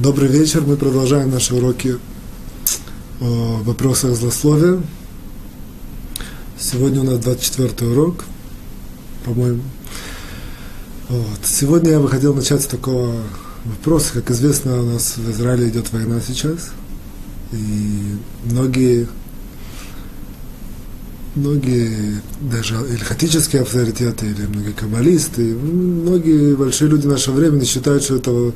Добрый вечер. Мы продолжаем наши уроки о вопросах злословия. Сегодня у нас 24 урок, по-моему. Вот. Сегодня я бы хотел начать с такого вопроса. Как известно, у нас в Израиле идет война сейчас. И многие многие даже ильхатические авторитеты или многие каббалисты, многие большие люди нашего времени считают, что это Э,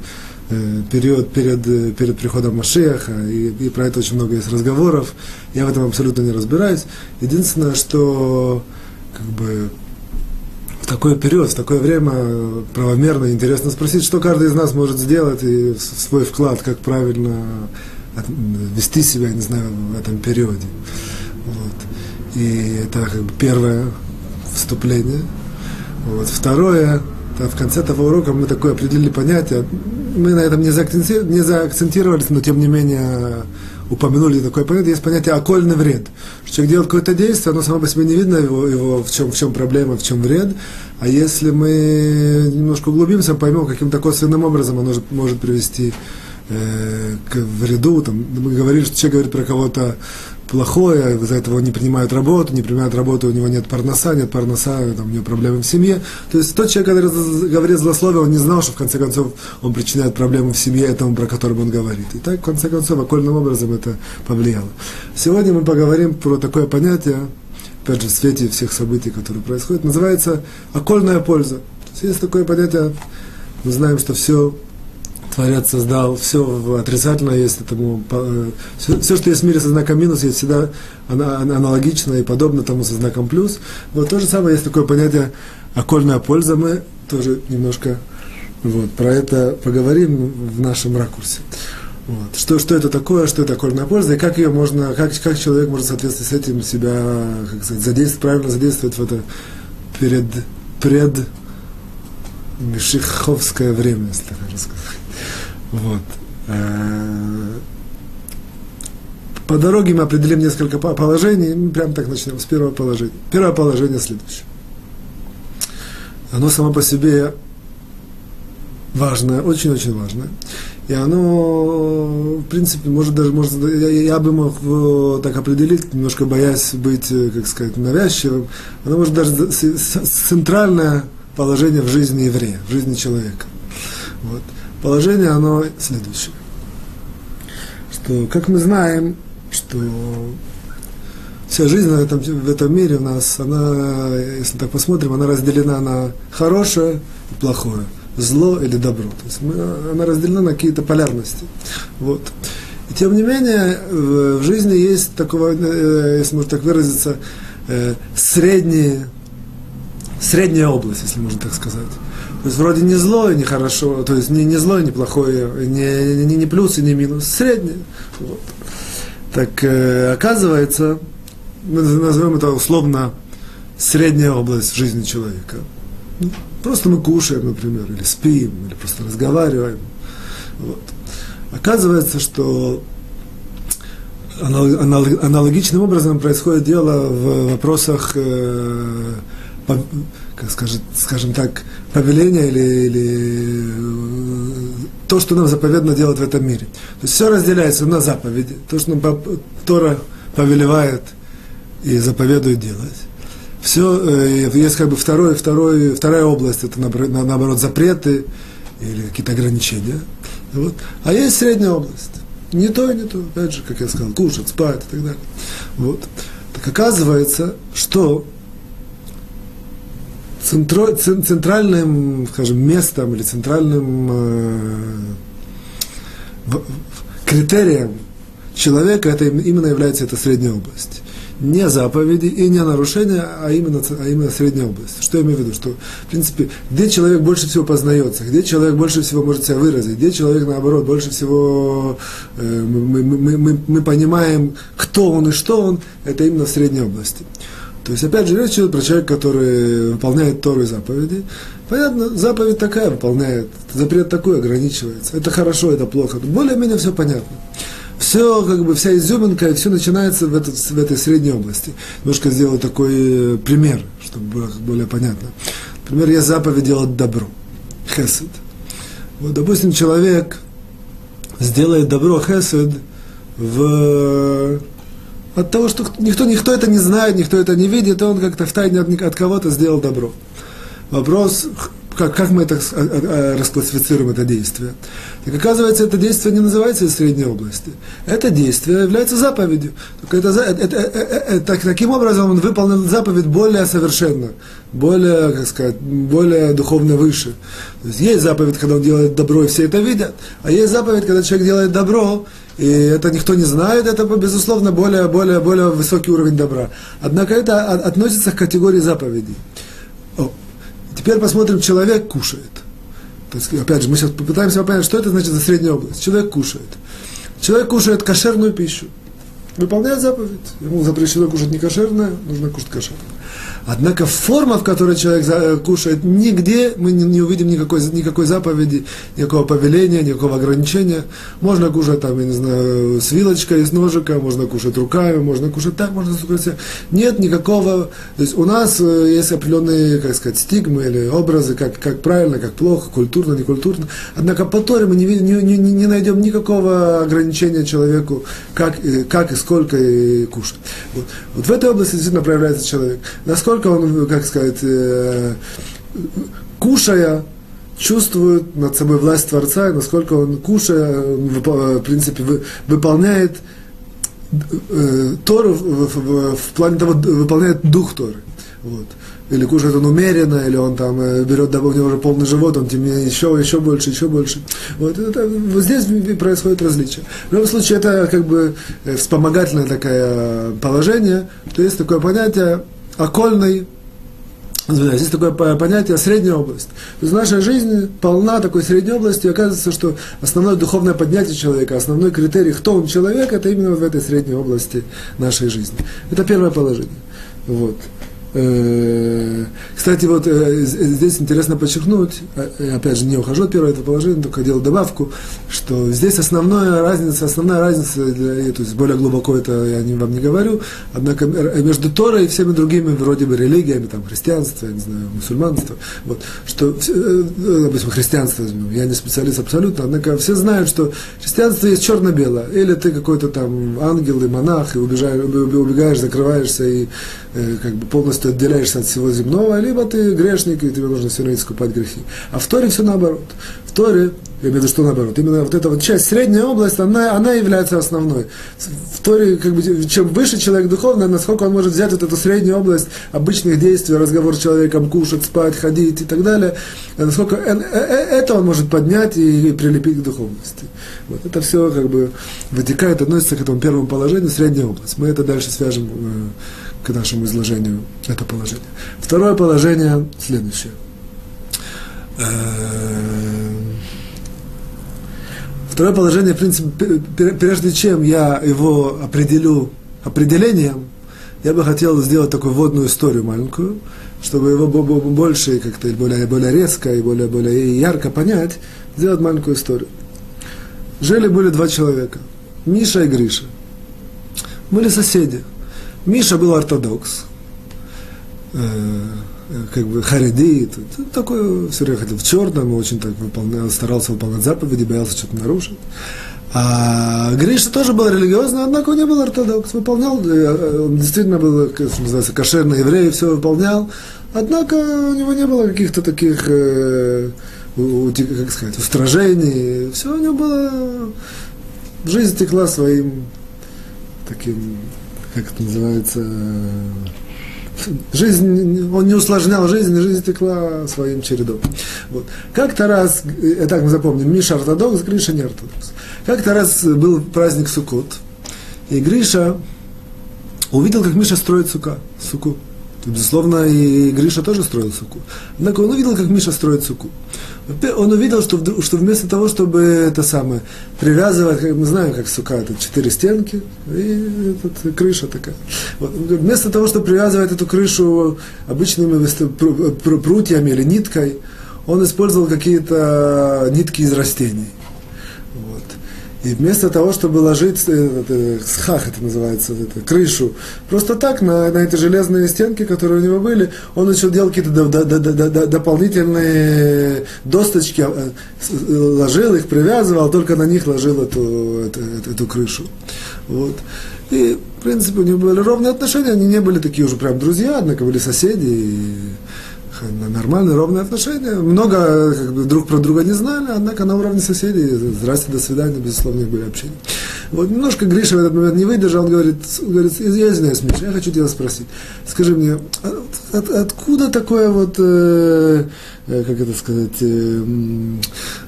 период перед, э, перед приходом Машеха, и, и про это очень много есть разговоров. Я в этом абсолютно не разбираюсь. Единственное, что как бы в такой период, в такое время правомерно интересно спросить, что каждый из нас может сделать и свой вклад, как правильно вести себя, не знаю, в этом периоде. Вот. И это как бы первое вступление. Вот. Второе, в конце того урока мы такое определили понятие, мы на этом не, заакцентировались, но тем не менее упомянули такое понятие, есть понятие окольный вред. Что человек делает какое-то действие, оно само по себе не видно его, его в, чем, в чем проблема, в чем вред. А если мы немножко углубимся, поймем, каким то косвенным образом оно может привести э, к вреду. Там, мы говорили, что человек говорит про кого-то плохое, из-за этого не принимают работу, не принимают работу, у него нет парноса, нет парноса, там, у него проблемы в семье. То есть тот человек, который говорит злословие, он не знал, что в конце концов он причиняет проблемы в семье этому, про которого он говорит. И так, в конце концов, окольным образом это повлияло. Сегодня мы поговорим про такое понятие, опять же, в свете всех событий, которые происходят, называется окольная польза. Есть такое понятие, мы знаем, что все Творец создал все отрицательно есть этому. Все, э, все, что есть в мире со знаком минус, есть всегда аналогично и подобно тому со знаком плюс. Вот то же самое есть такое понятие окольная польза. Мы тоже немножко вот, про это поговорим в нашем ракурсе. Вот. Что, что это такое, что это окольная польза, и как ее можно, как, как человек может в соответствии с этим себя, как сказать, задействовать, правильно задействовать в это перед, пред Мишиховское время, если так можно сказать. Вот. Э, по дороге мы определим несколько положений. Мы прямо так начнем с первого положения. Первое положение следующее. Оно само по себе важное, очень-очень важное. И оно, в принципе, может даже, может, я, я бы мог так определить, немножко боясь быть, э, как сказать, навязчивым, оно может даже центральное положение в жизни еврея, в жизни человека. Вот положение, оно следующее. Что, как мы знаем, что вся жизнь в этом, в этом мире у нас, она, если так посмотрим, она разделена на хорошее и плохое, зло или добро. То есть мы, она разделена на какие-то полярности. Вот. И тем не менее, в, жизни есть такого, э, если можно так выразиться, э, средние, средняя область, если можно так сказать. То есть вроде не злое, не хорошо, то есть не, не злое, не плохое, не, не, не плюс и не минус, среднее. Вот. Так э, оказывается, мы назовем это условно средняя область жизни человека. Просто мы кушаем, например, или спим, или просто разговариваем. Вот. Оказывается, что аналогичным образом происходит дело в вопросах э, как скажет, скажем так, повеление или, или э, то, что нам заповедно делать в этом мире. То есть все разделяется на заповеди, то, что нам Тора повелевает и заповедует делать. Все, э, есть как бы второй, второй, вторая область, это наоборот запреты или какие-то ограничения. Вот. А есть средняя область. Не то и не то, опять же, как я сказал, кушать, спать и так далее. Вот. Так оказывается, что центро, центральным, скажем, местом или центральным э, критерием человека это именно является эта средняя область. Не заповеди и не нарушения, а именно, а именно средняя область. Что я имею в виду? Что, в принципе, где человек больше всего познается, где человек больше всего может себя выразить, где человек, наоборот, больше всего э, мы, мы, мы, мы понимаем, кто он и что он, это именно в средней области. То есть, опять же, речь идет про человека, который выполняет Тору и заповеди. Понятно, заповедь такая выполняет, запрет такой ограничивается. Это хорошо, это плохо. Более-менее все понятно. Все, как бы, вся изюминка, все начинается в, этот, в этой средней области. Немножко сделаю такой э, пример, чтобы было более понятно. Например, я заповедь делать добро. Хесед. Вот, допустим, человек сделает добро хесед в от того, что никто, никто это не знает, никто это не видит, он как-то в тайне от, от кого-то сделал добро. Вопрос, как, как мы это э, э, э, расклассифицируем это действие? Так оказывается, это действие не называется из средней области. Это действие является заповедью. Только это, это, это, это, таким образом он выполнил заповедь более совершенно, более, как сказать, более духовно выше. То есть есть заповедь, когда он делает добро, и все это видят, а есть заповедь, когда человек делает добро, и это никто не знает, это, безусловно, более, более, более высокий уровень добра. Однако это относится к категории заповедей. Теперь посмотрим, человек кушает. То есть, опять же, мы сейчас попытаемся понять, что это значит за средняя область. Человек кушает. Человек кушает кошерную пищу. Выполняет заповедь. Ему запрещено кушать не кошерное, нужно кушать кошерное. Однако форма, в которой человек кушает, нигде мы не, не увидим никакой, никакой заповеди, никакого повеления, никакого ограничения. Можно кушать там, я не знаю, с вилочкой, с ножика, можно кушать руками, можно кушать так, можно кушать Нет никакого... То есть у нас э, есть определенные, как сказать, стигмы или образы, как, как правильно, как плохо, культурно, некультурно. Однако по Торе мы не, не, не, не найдем никакого ограничения человеку, как, как и сколько и кушать. Вот. вот в этой области действительно проявляется человек. Насколько насколько он, как сказать, э, кушая, чувствует над собой власть Творца, и насколько он, кушая, в принципе, выполняет э, Тору в, в, в плане того, выполняет дух Торы. Вот. Или кушает он умеренно, или он там э, берет, у него уже полный живот, он тем еще, еще больше, еще больше. Вот, это, вот здесь происходит различие. В любом случае, это как бы э, вспомогательное такое положение, то есть такое понятие окольной Здесь такое понятие средняя область. То есть наша жизнь полна такой средней области, и оказывается, что основное духовное поднятие человека, основной критерий, кто он человек, это именно в этой средней области нашей жизни. Это первое положение. Вот. Э, кстати, вот э, здесь интересно подчеркнуть, э, опять же, не ухожу от первого этого положения, только делаю добавку, что здесь основная разница, основная разница, для, то есть более глубоко это я не, вам не говорю, однако между Торой и всеми другими вроде бы религиями, там, христианство, я не знаю, мусульманство, вот, что, допустим, христианство, я не специалист абсолютно, однако все знают, что христианство есть черно-белое, или ты какой-то там ангел и монах, и убегаешь, убегаешь закрываешься и как бы полностью полностью отделяешься от всего земного, либо ты грешник, и тебе нужно все равно искупать грехи. А в Торе все наоборот. В Торе, я имею в виду, что наоборот, именно вот эта вот часть, средняя область, она, она является основной. В Торе, как бы, чем выше человек духовно, насколько он может взять вот эту среднюю область обычных действий, разговор с человеком, кушать, спать, ходить и так далее, насколько э, э, э, это он может поднять и, и прилепить к духовности. Вот это все как бы вытекает, относится к этому первому положению, средняя область. Мы это дальше свяжем к нашему изложению это положение. Второе положение следующее. Э, второе положение, в принципе, прежде чем я его определю определением, я бы хотел сделать такую вводную историю маленькую, чтобы его больше, как-то более, более резко и более, более ярко понять, сделать маленькую историю. Жили-были два человека, Миша и Гриша. Были соседи. Миша был ортодокс, э, как бы хариди, такой все время ходил в черном, очень так выполнял, старался выполнять заповеди, боялся что-то нарушить. А Гриша тоже был религиозный, однако он не был ортодокс, выполнял, э, он действительно был, как называется, кошерный еврей, все выполнял, однако у него не было каких-то таких, э, как сказать, устражений, все у него было, жизнь текла своим таким как это называется, жизнь, он не усложнял жизнь, жизнь текла своим чередом. Вот. Как-то раз, э, так мы запомним, Миша ортодокс, Гриша не ортодокс. Как-то раз был праздник Сукот, и Гриша увидел, как Миша строит сука, суку. Безусловно, и Гриша тоже строил суку. Однако он увидел, как Миша строит суку. Он увидел, что, что вместо того, чтобы это самое привязывать, мы знаем, как сука, это четыре стенки и этот, крыша такая. Вот, вместо того, чтобы привязывать эту крышу обычными прутьями или ниткой, он использовал какие-то нитки из растений. И вместо того, чтобы ложить э, это, схах, это называется, это, крышу, просто так, на, на эти железные стенки, которые у него были, он начал делать какие-то до, до, до, до, дополнительные досточки, э, ложил их, привязывал, только на них ложил эту, эту, эту, крышу. Вот. И, в принципе, у них были ровные отношения, они не были такие уже прям друзья, однако были соседи, и нормальные, ровные отношения. Много как бы, друг про друга не знали, однако на уровне соседей, здрасте, до свидания, безусловно, были общения. Вот немножко Гриша в этот момент не выдержал, он говорит, говорит я извиняюсь, Миша, я хочу тебя спросить. Скажи мне, от, откуда такое вот, э, э, как это сказать, э,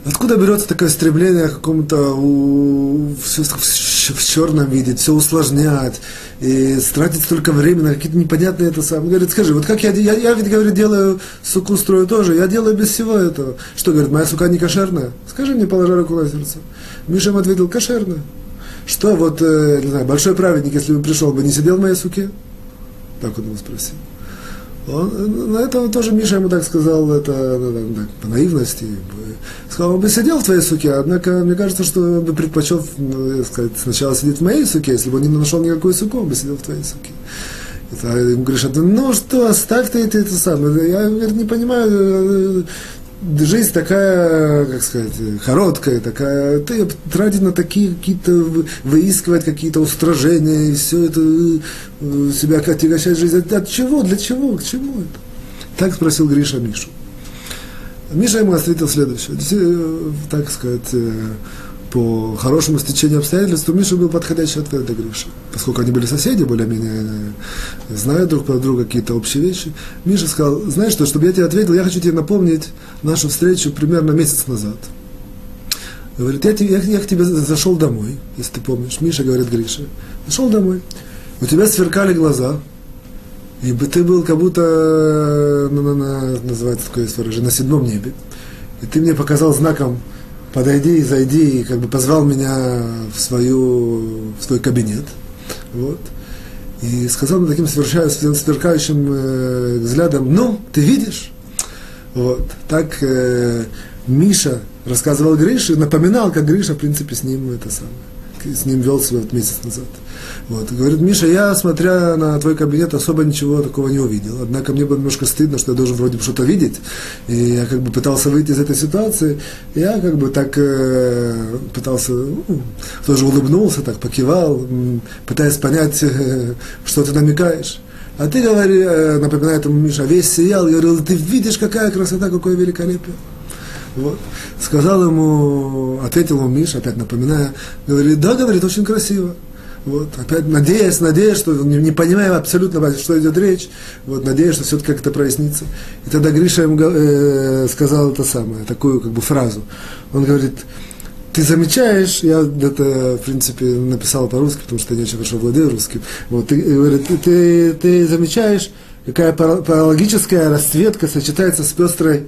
откуда берется такое стремление к какому-то у, все, в, в черном видеть, все усложнять, и тратить столько времени на какие-то непонятные это самое. Говорит, скажи, вот как я, я, я ведь, говорит, делаю суку строю тоже, я делаю без всего этого. Что, говорит, моя сука не кошерная? Скажи мне, положа руку на сердце. Миша ему ответил, кошерная. Что вот, э, не знаю, большой праведник, если бы пришел бы, не сидел в моей суке? Так он его спросил. Он, на это тоже Миша ему так сказал, это ну, так, по наивности. Сказал, он бы сидел в твоей суке, однако мне кажется, что он бы предпочел ну, сказать, сначала сидеть в моей суке, если бы он не нашел никакую суку, он бы сидел в твоей суке. Это, ему говоришь, ну что, оставь ты это, это самое. Я говорит, не понимаю, жизнь такая, как сказать, короткая, такая, ты тратить на такие какие-то, выискивать какие-то устражения, и все это э, себя отягощать жизнь. От, чего, для чего, к чему это? Так спросил Гриша Мишу. Миша ему ответил следующее. Э, так сказать, э, по хорошему стечению обстоятельств, у Миши был подходящий ответ для Гриши. Поскольку они были соседи, более-менее э, знают друг про друга какие-то общие вещи, Миша сказал, знаешь что, чтобы я тебе ответил, я хочу тебе напомнить нашу встречу примерно месяц назад. Говорит, я, я, я к тебе зашел домой, если ты помнишь. Миша говорит Гриша, зашел домой. У тебя сверкали глаза, и ты был как будто, э, на, на, на, называется такое выражение, на седьмом небе. И ты мне показал знаком подойди, зайди, и как бы позвал меня в, свою, в свой кабинет. Вот. И сказал мне таким сверкающим э, взглядом, ну, ты видишь? Вот. Так э, Миша рассказывал Грише, напоминал, как Гриша, в принципе, с ним это самое, с ним вел себя вот месяц назад. Вот. Говорит, Миша, я, смотря на твой кабинет, особо ничего такого не увидел. Однако мне было немножко стыдно, что я должен вроде бы что-то видеть. И я как бы пытался выйти из этой ситуации. Я как бы так э, пытался, ну, тоже улыбнулся, так покивал, пытаясь понять, э, что ты намекаешь. А ты, говори, э, напоминает ему Миша, весь сиял, и говорил, ты видишь, какая красота, какое великолепие. Вот. Сказал ему, ответил ему Миша, опять напоминая, говорит, да, говорит, очень красиво. Вот, опять надеясь, надеясь, что не, не понимая абсолютно, что идет речь, вот, надеясь, что все-таки как-то прояснится. И тогда Гриша ему э, сказал это самое, такую как бы фразу. Он говорит, ты замечаешь, я это, в принципе, написал по-русски, потому что я не очень хорошо владею русским, вот, ты, говорит, ты, ты, ты замечаешь, какая паралогическая расцветка сочетается с пестрой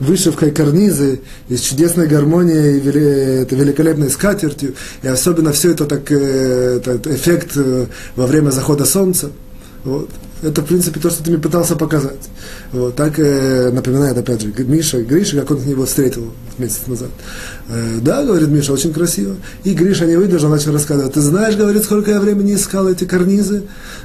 вышивкой карнизы, и с чудесной гармонией, это великолепной скатертью, и особенно все это так, э, этот эффект э, во время захода солнца. Вот. Это, в принципе, то, что ты мне пытался показать. Вот. Так э, напоминает, опять же, Миша, Гриша, как он его встретил месяц назад. Э, да, говорит Миша, очень красиво. И Гриша не выдержал, начал рассказывать. Ты знаешь, говорит, сколько я времени искал эти карнизы?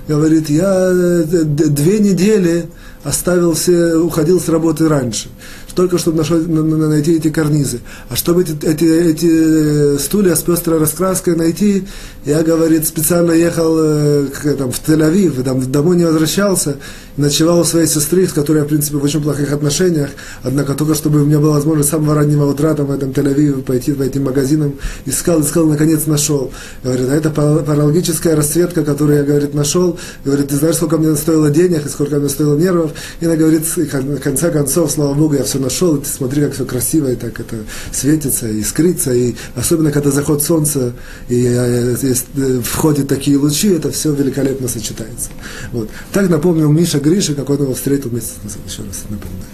Говорит, я э, две недели оставил все, уходил с работы раньше только чтобы нашел, найти эти карнизы. А чтобы эти, эти, эти стулья с пестрой раскраской найти, я, говорит, специально ехал э, там, в Тель-Авив, там, домой не возвращался, ночевал у своей сестры, с которой я, в принципе, в очень плохих отношениях, однако только чтобы у меня была возможность с самого раннего утра там, в этом Тель-Авиве пойти по этим магазинам, искал, искал, наконец нашел. Говорит, а это паралогическая расцветка, которую я, говорит, нашел. Говорит, ты знаешь, сколько мне стоило денег и сколько мне стоило нервов? И она говорит, в конце концов, слава Богу, я все нашел нашел, и ты смотри, как все красиво, и так это светится, и искрится, и особенно, когда заход солнца, и, и, э, и, и э, входят такие лучи, это все великолепно сочетается. Вот. Так напомнил Миша Гриша, как он его встретил месяц назад, еще раз напоминаю.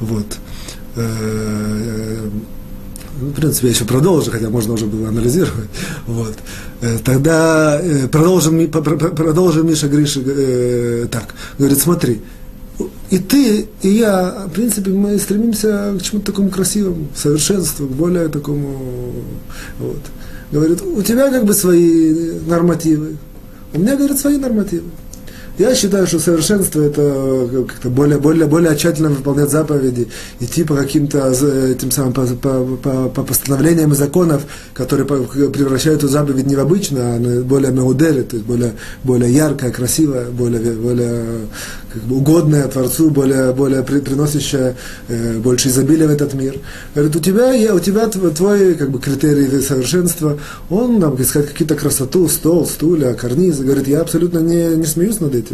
Вот. Э, в принципе, я еще продолжу, хотя можно уже было анализировать. Вот. Тогда продолжим, продолжим Миша Гриша так. Говорит, смотри, и ты, и я, в принципе, мы стремимся к чему-то такому красивому, совершенству, к более такому, вот. Говорит, у тебя как бы свои нормативы, у меня, говорит, свои нормативы. Я считаю, что совершенство это как-то более, более, более тщательно выполнять заповеди, идти по каким-то этим самым по, по, по, по постановлениям законов, которые превращают эту заповедь не в обычную, а более меудели, то есть более, более яркая, красивая, более, более как бы угодная Творцу, более, более при, приносящая э, больше изобилия в этот мир. Говорит, у тебя, я, у тебя твой как бы, критерий совершенства, он нам искать какие-то красоту, стол, стулья, карнизы. Говорит, я абсолютно не, не смеюсь над этим.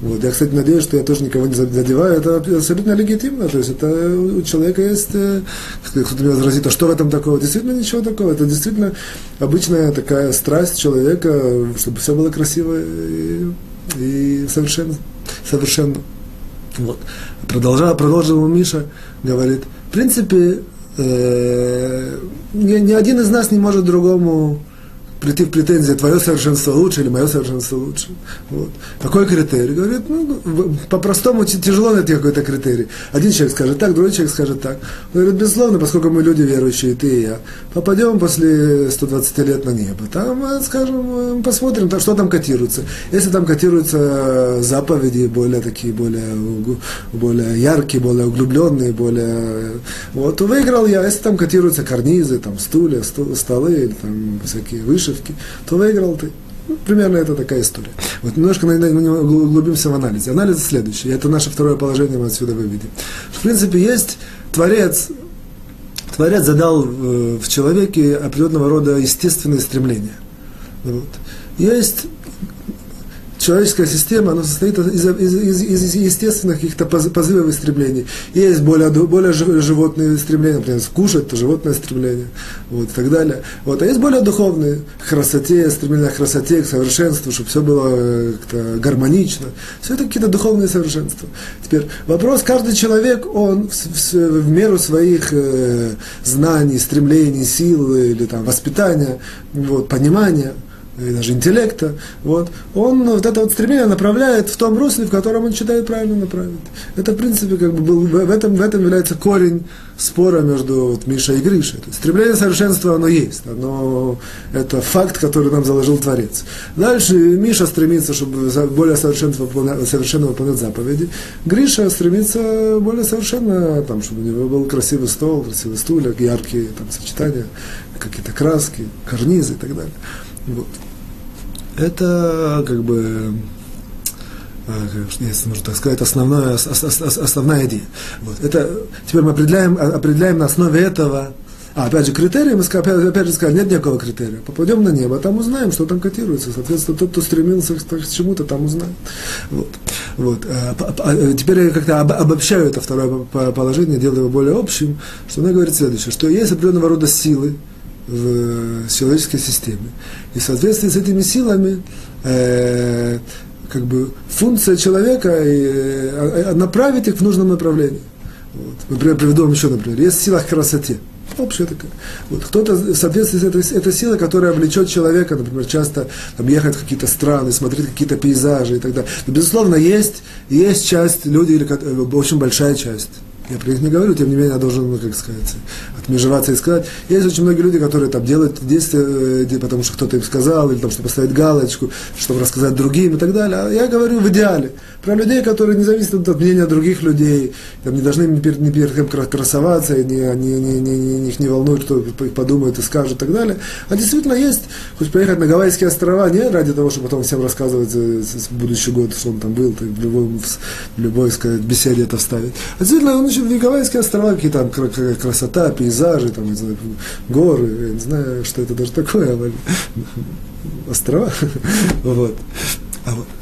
Вот. Я, кстати, надеюсь, что я тоже никого не задеваю. Это абсолютно легитимно. То есть это у человека есть, э, кто-то меня возразит, а что в этом такого? Действительно ничего такого. Это действительно обычная такая страсть человека, чтобы все было красиво и, и совершенно совершенно. Вот. Продолжал, продолжил Миша, говорит, в принципе, э, ни, ни один из нас не может другому прийти в претензии, твое совершенство лучше или мое совершенство лучше. Вот. Какой критерий? Говорит, ну, по-простому тяжело найти какой-то критерий. Один человек скажет так, другой человек скажет так. Он говорит, безусловно, поскольку мы люди верующие, ты и я, попадем после 120 лет на небо. Там, э, скажем, э, посмотрим, что там котируется. Если там котируются заповеди более такие, более, более яркие, более углубленные, более... Вот, выиграл я. Если там котируются карнизы, там стулья, столы, там всякие выше вышивки, то выиграл ты. Ну, примерно это такая история. Вот немножко мы углубимся в анализ. Анализ следующий. Это наше второе положение, мы отсюда выведем. В принципе, есть Творец, Творец задал э, в человеке определенного рода естественные стремления. Вот. Есть человеческая система, она состоит из, из, из, из естественных каких-то позывов и стремлений. Есть более, более животные стремления, например, скушать, это животное стремление, вот, и так далее. Вот. А есть более духовные, к красоте, стремление к красоте, к совершенству, чтобы все было э, как-то гармонично. Все это какие-то духовные совершенства. Теперь вопрос, каждый человек, он в, в, в меру своих э, знаний, стремлений, сил или там, воспитания, вот, понимания, и даже интеллекта, вот, он вот это вот стремление направляет в том русле, в котором он считает правильно направить. Это, в принципе, как бы был, в этом, в этом является корень спора между вот, Мишей и Гришей. То есть, стремление совершенства, оно есть, оно, это факт, который нам заложил Творец. Дальше Миша стремится, чтобы более совершенно выполнять, совершенно выполнять заповеди. Гриша стремится более совершенно, там, чтобы у него был красивый стол, красивый стулья, яркие там, сочетания, какие-то краски, карнизы и так далее. Вот. Это как бы а, если можно так сказать, основная, основная идея. Вот. Это, теперь мы определяем, а, определяем на основе этого, а опять же, критерии, мы опять, опять же сказали, нет никакого критерия. Попадем на небо, там узнаем, что там котируется. Соответственно, тот, кто стремился к чему-то, там узнает. Вот. Вот. А, теперь я как-то обобщаю это второе положение, делаю его более общим, что она говорит следующее, что есть определенного рода силы, в человеческой системе. И в соответствии с этими силами э, как бы функция человека э, направить их в нужном направлении. Вот. Например, приведу вам еще, например, есть сила к красоте. Общая такая. Вот. Кто-то в соответствии с этой, этой силой, которая влечет человека, например, часто там, ехать в какие-то страны, смотреть какие-то пейзажи и так далее. Но, безусловно, есть, есть часть людей, или э, очень большая часть я про них не говорю, тем не менее, я должен, ну, как сказать, отмежеваться и сказать. Есть очень многие люди, которые там делают действия, э, потому что кто-то им сказал, или там, чтобы поставить галочку, чтобы рассказать другим и так далее. А я говорю в идеале. Про людей, которые не зависят от мнения других людей, там, не должны перед, ни перед кем красоваться, и не, не, не, не, их не волнует, кто их подумает и скажет и так далее. А действительно есть, хоть поехать на Гавайские острова, не ради того, чтобы потом всем рассказывать в будущий год, что он там был, в любой, в любой сказать, беседе это вставить. А действительно, он еще в Гавайские острова, какие там красота, пейзажи, там, не знаю, горы, я не знаю, что это даже такое, острова. вот. А вот а, а,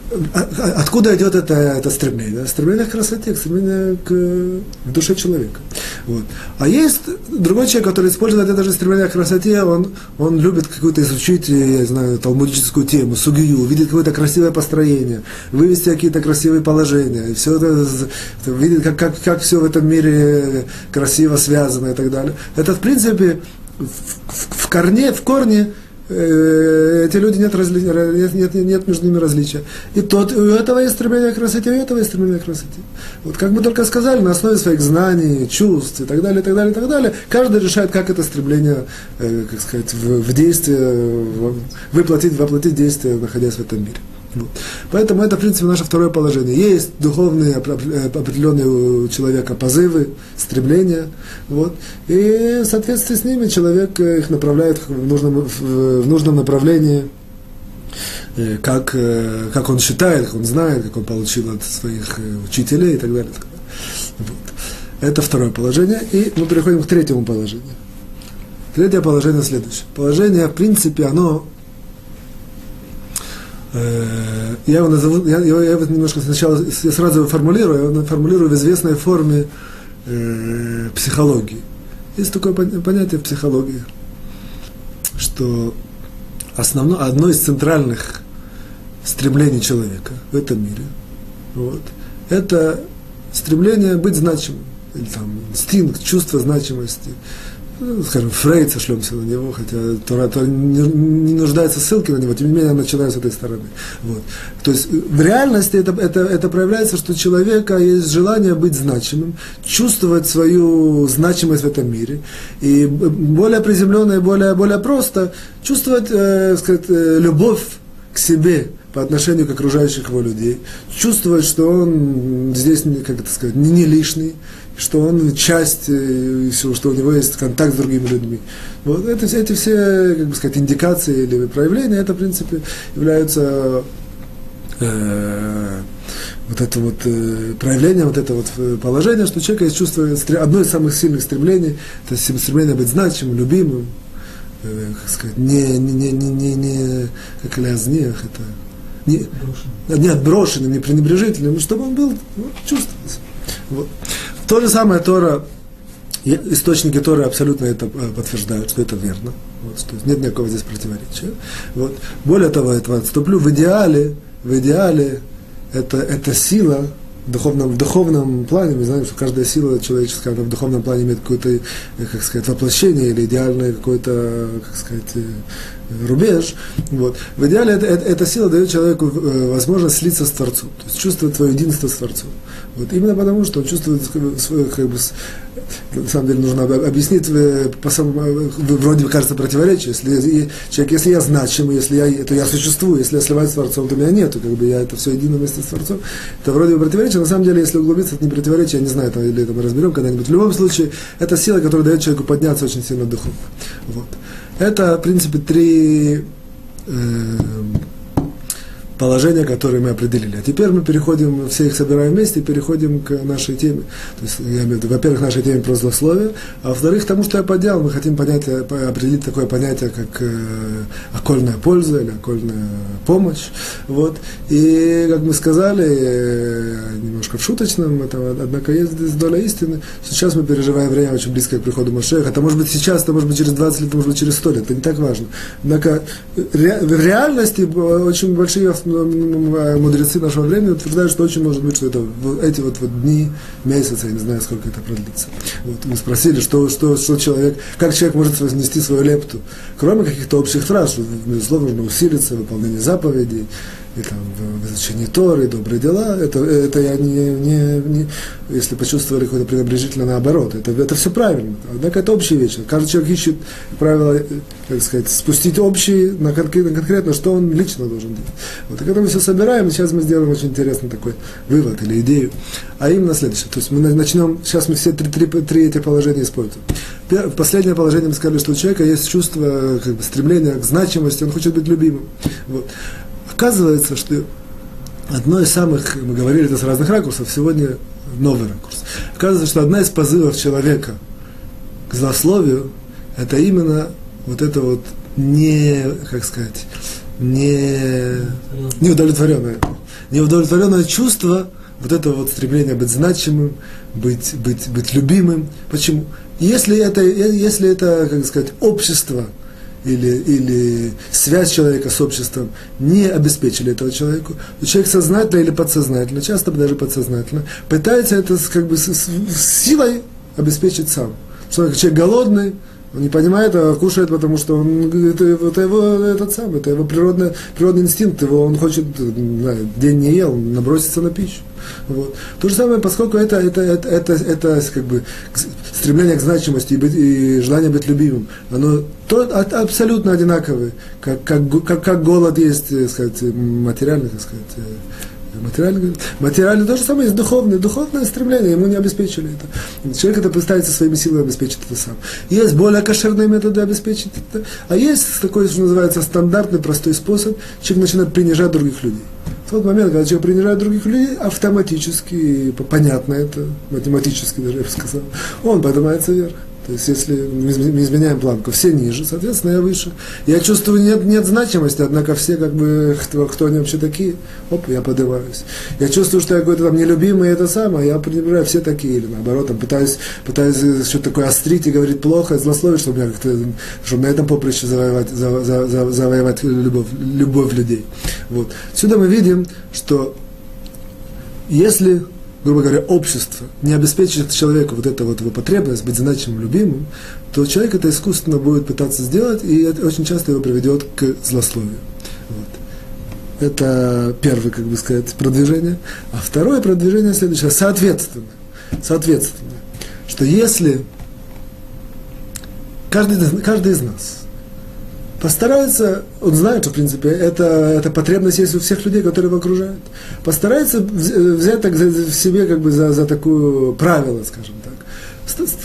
откуда идет это, это стремление? Стремление к красоте, стремление к, душе человека. Вот. А есть другой человек, который использует это же стремление к красоте, он, он любит какую-то изучить, я знаю, талмудическую тему, сугию, увидеть какое-то красивое построение, вывести какие-то красивые положения, все это, видеть, как, как, как все в этом мире красиво связано и так далее. Это, в принципе, в, в, в корне, в корне эти люди нет, разли... нет, нет, нет между ними различия. И тот, у этого есть стремление к красоте, у этого есть стремление к красоте. Вот как мы только сказали, на основе своих знаний, чувств и так далее, и так далее, и так далее, каждый решает, как это стремление, э, как сказать, в, в действие, воплотить, воплотить действие, находясь в этом мире. Вот. Поэтому это, в принципе, наше второе положение. Есть духовные э, определенные у человека позывы, стремления. Вот. И в соответствии с ними человек э, их направляет в нужном, в нужном направлении, э, как, как он считает, как он знает, как он получил от своих учителей и так далее. Вот. Это второе положение. И мы переходим к третьему положению. Третье положение следующее. Положение, в принципе, оно я его назову, я, я, его немножко сначала, я сразу его формулирую, я формулирую в известной форме э, психологии. Есть такое понятие в психологии, что основно, одно из центральных стремлений человека в этом мире, вот, это стремление быть значимым, или там инстинкт, чувство значимости, скажем, Фрейд сошлемся на него, хотя Тора, Тора не, не нуждается ссылки на него, тем не менее, я начинаю с этой стороны. Вот. То есть в реальности это, это, это проявляется, что у человека есть желание быть значимым, чувствовать свою значимость в этом мире, и более приземленно и более, более просто чувствовать э, сказать, э, любовь к себе, по отношению к окружающих его людей, чувствовать, что он здесь, как это сказать, не, не лишний, что он часть э, что у него есть контакт с другими людьми. Вот это, эти все, как бы сказать, индикации или проявления, это, в принципе, являются э, вот это вот э, проявление, вот это вот э, положение, что у человека есть чувство, одно из самых сильных стремлений, это стремление быть значимым, любимым, э, как сказать, не, не, не, не, не, не как лязнех, это не, не отброшенным, не пренебрежительным, чтобы он был, ну, чувствовался. Вот. То же самое Тора, источники Торы абсолютно это э, подтверждают, что это верно. Вот, что нет никакого здесь противоречия. Вот. Более того, этого отступлю, в идеале, в идеале это, это сила, в духовном, в духовном плане, мы знаем, что каждая сила человеческая в духовном плане имеет какое-то, э, как сказать, воплощение или идеальное какое-то, как сказать, э, рубеж. Вот. В идеале это, это, эта сила дает человеку возможность слиться с Творцом, то есть чувствовать свое единство с Творцом. Вот именно потому, что он чувствует свое, как бы, на самом деле нужно объяснить э, по самому, э, вроде бы кажется противоречие. Если человек, если я значимый, если я, то я существую, если я сливаюсь с Творцом, то меня нету, как бы я это все едино вместе с Творцом. Это вроде бы противоречие, на самом деле, если углубиться, это не противоречие, я не знаю, это, или это мы разберем когда-нибудь. В любом случае, это сила, которая дает человеку подняться очень сильно духовно. Вот. Это, в принципе, три э, положения, которые мы определили. А теперь мы переходим, все их собираем вместе и переходим к нашей теме. То есть, я имею в виду, во-первых, нашей теме про злословие, а во-вторых, тому, что я поднял, мы хотим понять, определить такое понятие, как э, окольная польза или окольная помощь. Вот. И, как мы сказали, э, немножко в шуточном, это, однако есть здесь доля истины. Сейчас мы переживаем время очень близкое к приходу Машеха. Это может быть сейчас, это может быть через 20 лет, это может быть через 100 лет. Это не так важно. Однако ре, в реальности очень большие мудрецы нашего времени утверждают, что очень может быть, что это эти вот, вот дни, месяцы, я не знаю, сколько это продлится. Вот мы спросили, что, что, что человек, как человек может вознести свою лепту, кроме каких-то общих что, безусловно, нужно усилиться, выполнение заповедей, и там в изучении Торы, добрые дела, это, это я не, не, не если почувствовали какое-то пренебрежительно наоборот, это, это все правильно. Однако это общие вещи. Каждый человек ищет правила, как сказать, спустить общие на конкретно, конкретно, что он лично должен делать. Вот, и когда мы все собираем, сейчас мы сделаем очень интересный такой вывод или идею. А именно следующее. То есть мы начнем, сейчас мы все три, три, три эти положения используем. Последнее положение мы сказали, что у человека есть чувство, как бы, стремление к значимости, он хочет быть любимым. Вот. Оказывается, что одно из самых, мы говорили это с разных ракурсов, сегодня новый ракурс. Оказывается, что одна из позывов человека к злословию, это именно вот это вот не, как сказать, не, неудовлетворенное, неудовлетворенное чувство, вот это вот стремление быть значимым, быть, быть, быть любимым. Почему? Если это, если это, как сказать, общество – или, или связь человека с обществом не обеспечили этого человеку, то человек сознательно или подсознательно, часто даже подсознательно, пытается это как бы с, с, с силой обеспечить сам. Что человек голодный, Он не понимает, а кушает, потому что он, это, это его этот самый, это его природный, природный инстинкт, его он хочет, день не ел, наброситься на пищу. Вот. То же самое, поскольку это, это, это, это, это как бы стремление к значимости и, быть, и желание быть любимым, оно то, абсолютно одинаковое, как, как, как, как голод есть, так сказать, материальный, так сказать, Материальный, материальный то же самое есть духовное. Духовное стремление, ему не обеспечили это. Человек это пытается своими силами обеспечить это сам. Есть более кошерные методы обеспечить это, а есть такой, что называется, стандартный, простой способ. Человек начинает принижать других людей. В тот момент, когда человек принижает других людей, автоматически, понятно это, математически даже я бы сказал, он поднимается вверх. То есть, если мы изменяем планку, все ниже, соответственно, я выше. Я чувствую, нет, нет значимости, однако все, как бы, кто, кто они вообще такие, оп, я поднимаюсь. Я чувствую, что я какой-то там нелюбимый, это самое, я пренебрегаю, все такие, или наоборот, там, пытаюсь, пытаюсь что-то такое острить и говорить плохо, злословить, чтобы, меня как-то, чтобы на этом поприще завоевать, за, за, за, завоевать любовь, любовь людей. Вот. Сюда мы видим, что если грубо говоря, общество не обеспечит человеку вот эту вот его потребность быть значимым, любимым, то человек это искусственно будет пытаться сделать, и это очень часто его приведет к злословию. Вот. Это первое, как бы сказать, продвижение. А второе продвижение следующее. Соответственно, соответственно, что если каждый, каждый из нас постарается, он знает, что, в принципе, это, это потребность есть у всех людей, которые его окружают, постарается взять так в себе как бы за, за такое правило, скажем так,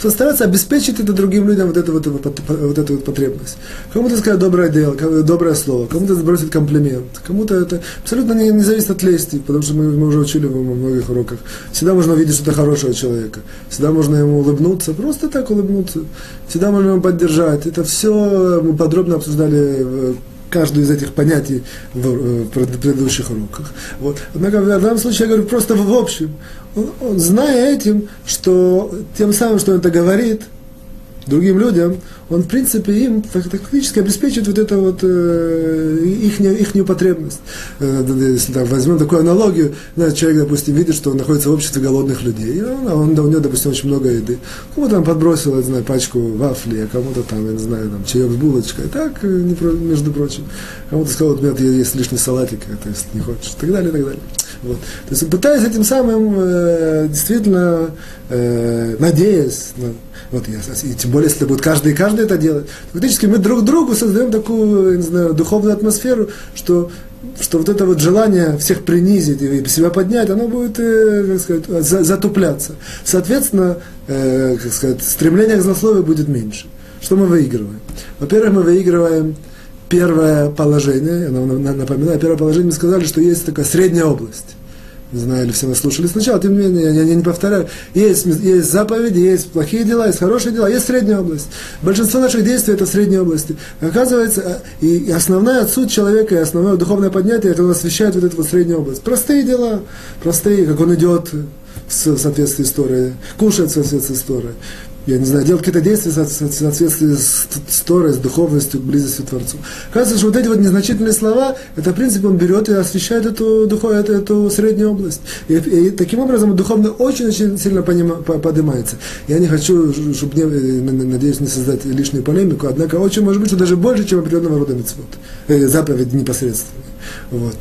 постараться обеспечить это другим людям вот эту вот, вот эту вот потребность. Кому-то сказать доброе дело, доброе слово, кому-то сбросить комплимент, кому-то это абсолютно не, не зависит от лести, потому что мы, мы уже учили в многих уроках. Всегда можно увидеть что-то хорошего человека, всегда можно ему улыбнуться, просто так улыбнуться, всегда можно ему поддержать. Это все мы подробно обсуждали каждую из этих понятий в, в предыдущих уроках. Вот. Однако в данном случае я говорю просто в общем. Он, он, зная этим, что тем самым, что он это говорит другим людям, он, в принципе, им фактически обеспечивает вот это вот э, их, их потребность. Э, если так, возьмем такую аналогию, знаете, человек, допустим, видит, что он находится в обществе голодных людей, и он, он, у него, допустим, очень много еды. Кому-то там подбросил, я знаю, пачку вафли, а кому-то там, я не знаю, там, чаек с булочкой, так, э, между прочим. Кому-то сказал, вот у меня есть лишний салатик, то есть не хочешь, и так далее, и так далее. Вот. То есть пытаясь этим самым э, действительно э, надеясь на, вот я, и тем более, если будет каждый и каждый это делать. Фактически мы друг другу создаем такую, не знаю, духовную атмосферу, что что вот это вот желание всех принизить и себя поднять, оно будет, э, как сказать, затупляться. Соответственно, э, как сказать, стремление к злословию будет меньше. Что мы выигрываем? Во-первых, мы выигрываем первое положение, я напоминаю, первое положение мы сказали, что есть такая средняя область не знаю, или все нас слушали сначала, тем не менее, я, я не повторяю, есть, есть заповеди, есть плохие дела, есть хорошие дела, есть средняя область. Большинство наших действий это в средней области. Оказывается, и основная суть человека, и основное духовное поднятие, это он освещает вот эту вот среднюю область. Простые дела, простые, как он идет в соответствии с Торой, кушает в соответствии с Торой, я не знаю, делать какие-то действия в соответствии с, Торой, с духовностью, близостью к Творцу. Кажется, что вот эти вот незначительные слова, это, в принципе, он берет и освещает эту, духов, эту, эту среднюю область. И, и таким образом духовно очень-очень сильно понима, поднимается. Я не хочу, чтобы, не, надеюсь, не создать лишнюю полемику, однако очень может быть, что даже больше, чем определенного рода митцвот, э, заповедь непосредственно. Вот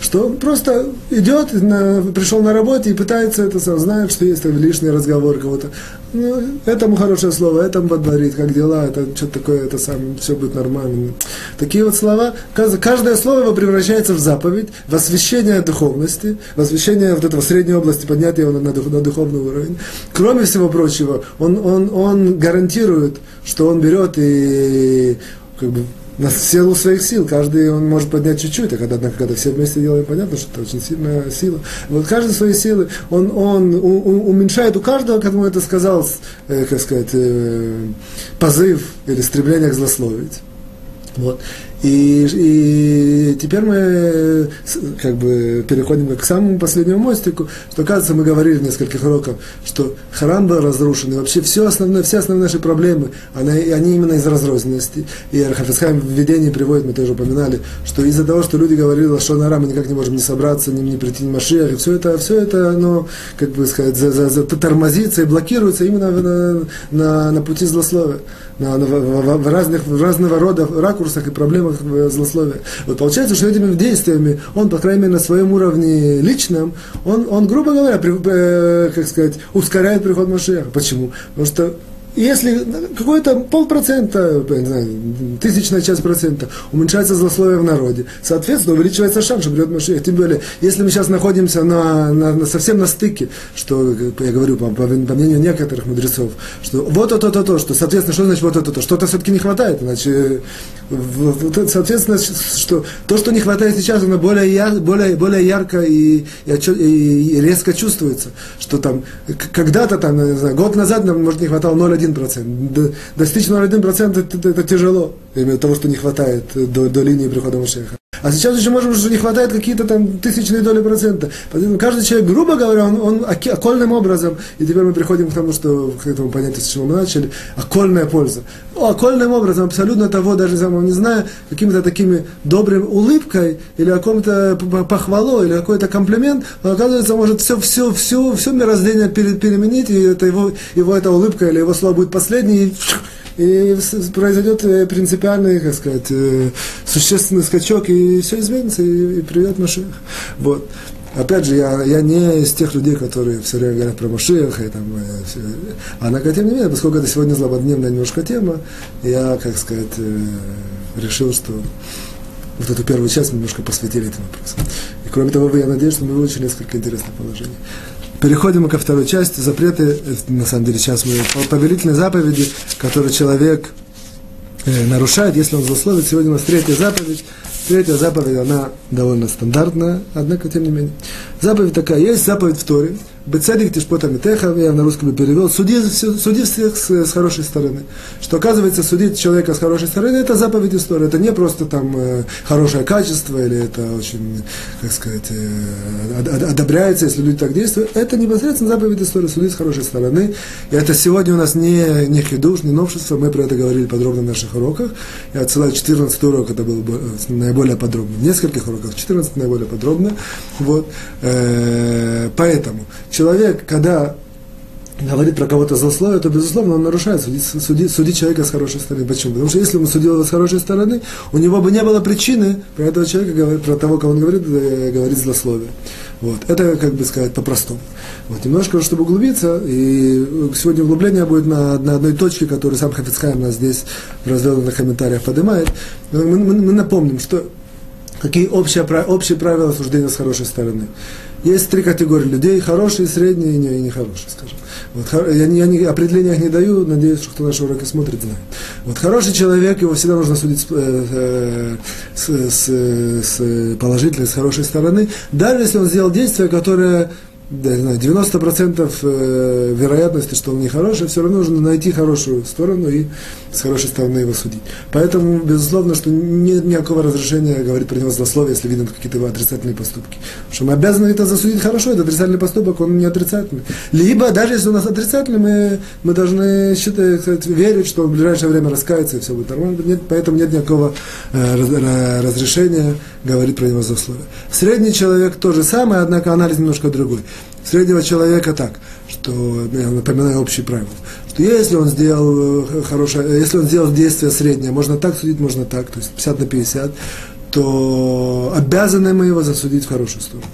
что просто идет, на, пришел на работе и пытается это, сам знает, что есть там лишний разговор кого-то. Ну, этому хорошее слово, этому подборит, как дела, это что-то такое, это сам, все будет нормально. Такие вот слова, каждое слово его превращается в заповедь, в освящение духовности, в освящение вот этого средней области, поднятия его на, на, на духовный уровень. Кроме всего прочего, он, он, он гарантирует, что он берет и как бы на силу своих сил. Каждый он может поднять чуть-чуть, а когда, однако, когда все вместе делаем, понятно, что это очень сильная сила. Вот каждый свои силы, он, он у, у, уменьшает у каждого, как ему это сказал, э, как сказать, э, позыв или стремление к злословить. Вот. И, и теперь мы как бы переходим к самому последнему мостику, что, кажется, мы говорили в нескольких уроках, что храм был разрушен, и вообще все основное, все основные наши проблемы, они, они именно из разрозненности. И Архафисхайм в введении приводит, мы тоже упоминали, что из-за того, что люди говорили, что на мы никак не можем не собраться, не, не прийти на Машиах, и все это, все это, оно, как бы сказать, за, за, за, тормозится и блокируется именно на, на, на пути злословия на, на, в, в, разных, в разного рода ракурсах и проблемах злословия. Вот получается, что этими действиями он, по крайней мере, на своем уровне личном, он, он грубо говоря, при, э, как сказать, ускоряет приход Машеха. Почему? Потому что если какой-то полпроцента, тысячная часть процента уменьшается злословие в народе, соответственно, увеличивается шанс, что придет Машиах. Тем более, если мы сейчас находимся на, на, на, совсем на стыке, что, я говорю, по, по, по мнению некоторых мудрецов, что вот то, то, то, то, что, соответственно, что значит вот это, то, что-то все-таки не хватает, значит, соответственно, что то, что не хватает сейчас, оно более, яр, более, более ярко и, и, и резко чувствуется, что там когда-то, там, не знаю, год назад нам, может, не хватало 0,1 0,1%. Достичь 0,1% это, это, это тяжело, именно того, что не хватает до, до линии прихода Машеха. А сейчас еще можем, что не хватает какие-то там тысячные доли процента. Каждый человек, грубо говоря, он, он окольным образом, и теперь мы приходим к тому, что к этому понятию, с чего мы начали, окольная польза. О, окольным образом, абсолютно того, даже самого не знаю, какими-то такими добрым улыбкой, или каком-то похвалу, или какой-то комплимент, он, оказывается, может все, все, все, все мироздание переменить, и это его, его эта улыбка или его слово будет последней, и и произойдет э, принципиальный, как сказать, э, существенный скачок, и все изменится, и, и придет Машех. Вот. Опять же, я, я не из тех людей, которые все время говорят про Машеха, и там, э, все. однако, тем не менее, поскольку это сегодня злободневная немножко тема, я, как сказать, решил, что вот эту первую часть мы немножко посвятили этому вопросу. И кроме того, я надеюсь, что мы выучили несколько интересных положений. Переходим ко второй части. Запреты, на самом деле, сейчас мы повелительные заповеди, которые человек э, нарушает, если он злословит. Сегодня у нас третья заповедь. Третья заповедь, она довольно стандартная, однако, тем не менее. Заповедь такая, есть заповедь в Торе, Бецедик Тишпота Митеха, я на русском перевел, суди, суди всех с, с хорошей стороны. Что оказывается, судить человека с хорошей стороны, это заповедь истории. Это не просто там э, хорошее качество, или это очень, как сказать, э, одобряется, если люди так действуют. Это непосредственно заповедь истории, судить с хорошей стороны. И это сегодня у нас не, не хидуш, не новшество, мы про это говорили подробно в наших уроках. Я отсылаю 14 урок, это был наиболее подробно. В нескольких уроках, 14 наиболее подробно. Вот. Э, поэтому человек, когда говорит про кого-то злословие, то, безусловно, он нарушает судить, судить, судить человека с хорошей стороны. Почему? Потому что если он судил его с хорошей стороны, у него бы не было причины про этого человека, говорить, про того, кого он говорит, э, говорить злословие. Вот. Это, как бы сказать, по-простому. Вот. Немножко, чтобы углубиться, и сегодня углубление будет на, на одной точке, которую сам Хафицхайм нас здесь в разделенных комментариях поднимает. Мы, мы, мы напомним, что какие общие, общие правила суждения с хорошей стороны. Есть три категории людей, хорошие, средние и, не, и нехорошие, скажем. Вот, я, я не, определения их не даю, надеюсь, что кто наши уроки смотрит, знает. Вот хороший человек, его всегда нужно судить с, э, с, с, с положительной, с хорошей стороны, даже если он сделал действие, которое да, знаю, 90% э, вероятности, что он нехороший, все равно нужно найти хорошую сторону и с хорошей стороны его судить. Поэтому, безусловно, что нет никакого разрешения говорить про него злословие, если видно какие-то его отрицательные поступки. Потому что мы обязаны это засудить хорошо, это отрицательный поступок, он не отрицательный. Либо, даже если у нас отрицательный, мы, мы должны считать, верить, что в ближайшее время раскается и все будет нормально. Нет, поэтому нет никакого э, разрешения говорить про него злословие. Средний человек то же самое, однако анализ немножко другой среднего человека так, что, я напоминаю общие правила, что если он сделал э, хорошее, если он сделал действие среднее, можно так судить, можно так, то есть 50 на 50, то обязаны мы его засудить в хорошую сторону.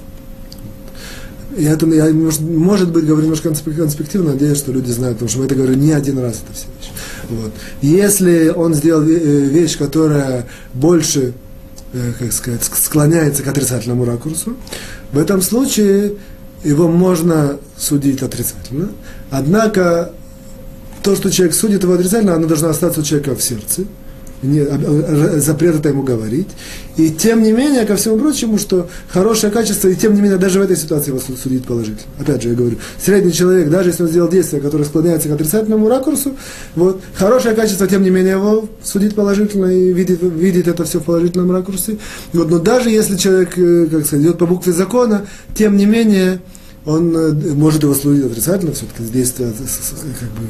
Я это, я, может, может быть, говорю немножко конспективно, надеюсь, что люди знают, потому что мы это говорим не один раз, это все вещи. Вот. Если он сделал э, вещь, которая больше, э, как сказать, склоняется к отрицательному ракурсу, в этом случае его можно судить отрицательно. Однако то, что человек судит его отрицательно, оно должно остаться у человека в сердце. Не, запрет это ему говорить. И тем не менее, ко всему прочему, что хорошее качество, и тем не менее, даже в этой ситуации его судить положительно. Опять же, я говорю, средний человек, даже если он сделал действие, которое склоняется к отрицательному ракурсу, вот, хорошее качество, тем не менее, его судить положительно и видит, видит это все в положительном ракурсе. Вот, но даже если человек, э, как сказать, идет по букве закона, тем не менее, он э, может его судить отрицательно, все-таки действие как бы,